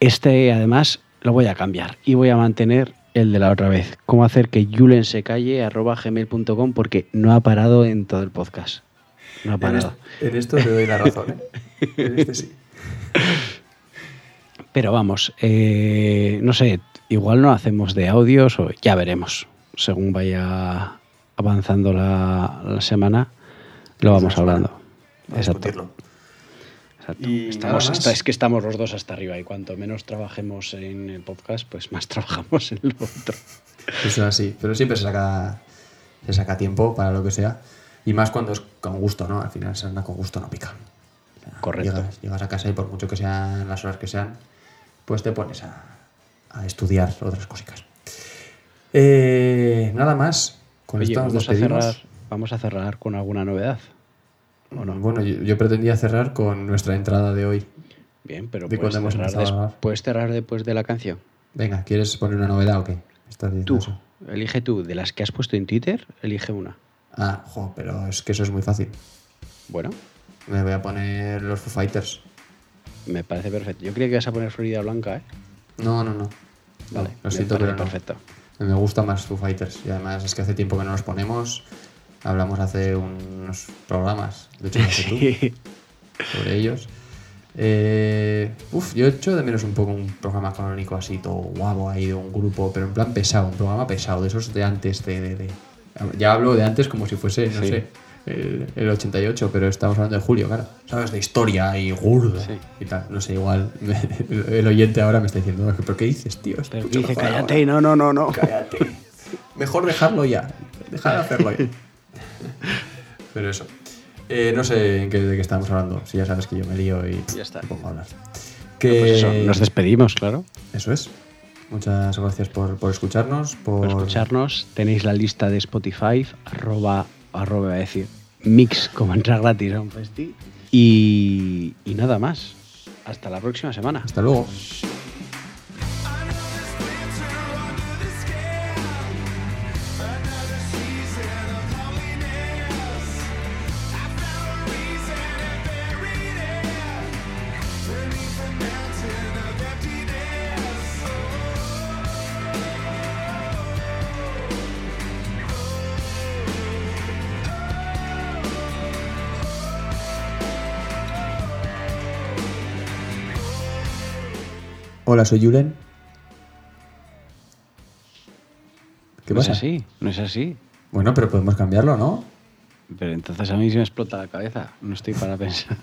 Este, además, lo voy a cambiar y voy a mantener el de la otra vez. Cómo hacer que Julen se calle, arroba gmail.com, porque no ha parado en todo el podcast. No ha En, parado. en esto te doy la razón, ¿eh? En este sí. Pero vamos, eh, no sé, igual no hacemos de audios o ya veremos. Según vaya avanzando la, la semana, lo vamos semana. hablando. A Exacto. discutirlo. exacto. Y Estamos hasta- es que estamos los dos hasta arriba y cuanto menos trabajemos en el podcast, pues más trabajamos en lo otro. Eso es así, pero siempre se saca, se saca tiempo para lo que sea. Y más cuando es con gusto, ¿no? Al final, si anda con gusto no pica. O sea, Correcto. Llegas, llegas a casa y por mucho que sean las horas que sean, pues te pones a, a estudiar otras cositas. Eh, nada más. Con Oye, esto nos vamos a, cerrar, vamos a cerrar con alguna novedad. ¿O no? Bueno, yo, yo pretendía cerrar con nuestra entrada de hoy. Bien, pero de puedes cerrar, des- puedes cerrar después de la canción. Venga, ¿quieres poner una novedad o qué? ¿Estás Tú, eso? elige tú. De las que has puesto en Twitter, elige una. Ah, jo, pero es que eso es muy fácil. Bueno, Me voy a poner los Foo Fighters. me parece perfecto. Yo creía que ibas a poner Florida Blanca, ¿eh? No, no, no. Vale, lo siento, pero no. perfecto. Me gusta más Foo Fighters. Y además es que hace tiempo que no los ponemos. Hablamos hace unos programas, de hecho, no sé Sí. tú, sobre ellos. Eh, uf, yo echo de menos un poco un programa canónico así, todo guapo ahí de un grupo, pero en plan pesado, un programa pesado, de esos de antes, de. de- de- ya hablo de antes como si fuese, no Sí. sé, el, el 88, pero estamos hablando de Julio, claro. ¿Sabes? De historia y gordo Sí. y tal. No sé, igual el, el oyente ahora me está diciendo, ¿pero qué dices, tío? Pero dice, mejor ahora". cállate, no, no, no, no. Cállate. Mejor dejarlo ya. Dejar de hacerlo ya. Pero eso. Eh, no sé en qué, de qué estamos hablando. Si ya sabes que yo me lío y Ya está. pongo a hablar. Que Pues eso, nos despedimos, claro. eso es. Muchas gracias por, por escucharnos. Por, Por escucharnos. Tenéis la lista de Spotify, arroba, arroba, a decir, mix como entra gratis a un festi. Y, y nada más. Hasta la próxima semana. Hasta luego. Hola, soy Julen. ¿Qué no pasa? es así, no es así. Bueno, pero podemos cambiarlo, ¿no? Pero entonces a mí se me explota la cabeza. No estoy para pensar.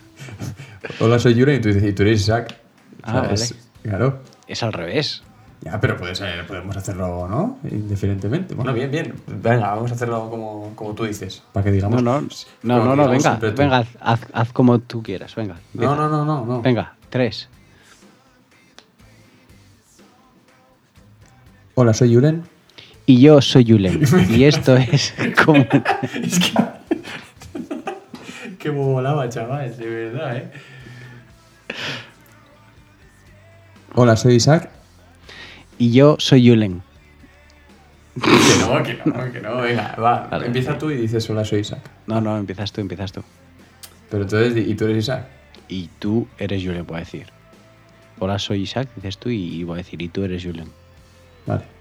Hola, soy Julen y tú, y tú eres Isaac. Ah, es- Claro. Es al revés. Ya, pero puede ser, podemos hacerlo, ¿no? Indiferentemente. Bueno, bien, bien. Venga, vamos a hacerlo como, como tú dices. Para que digamos. No, no, no, no, no, venga, venga, haz, haz- como tú quieras, venga. No, no, no, no, no. Venga, tres. Hola, soy Julen. Y yo soy Julen. y esto es como... es que. Qué volaba, chaval, de verdad, ¿eh? Hola, soy Isaac. Y yo soy Julen. Que no, que no, que no, venga, va. Vale. Empieza tú y dices hola, soy Isaac. No, no, empiezas tú, empiezas tú. Pero entonces, ¿y tú eres Isaac? Y tú eres Julen, voy a decir. Hola, soy Isaac, dices tú, y voy a decir, y tú eres Julen. Vale.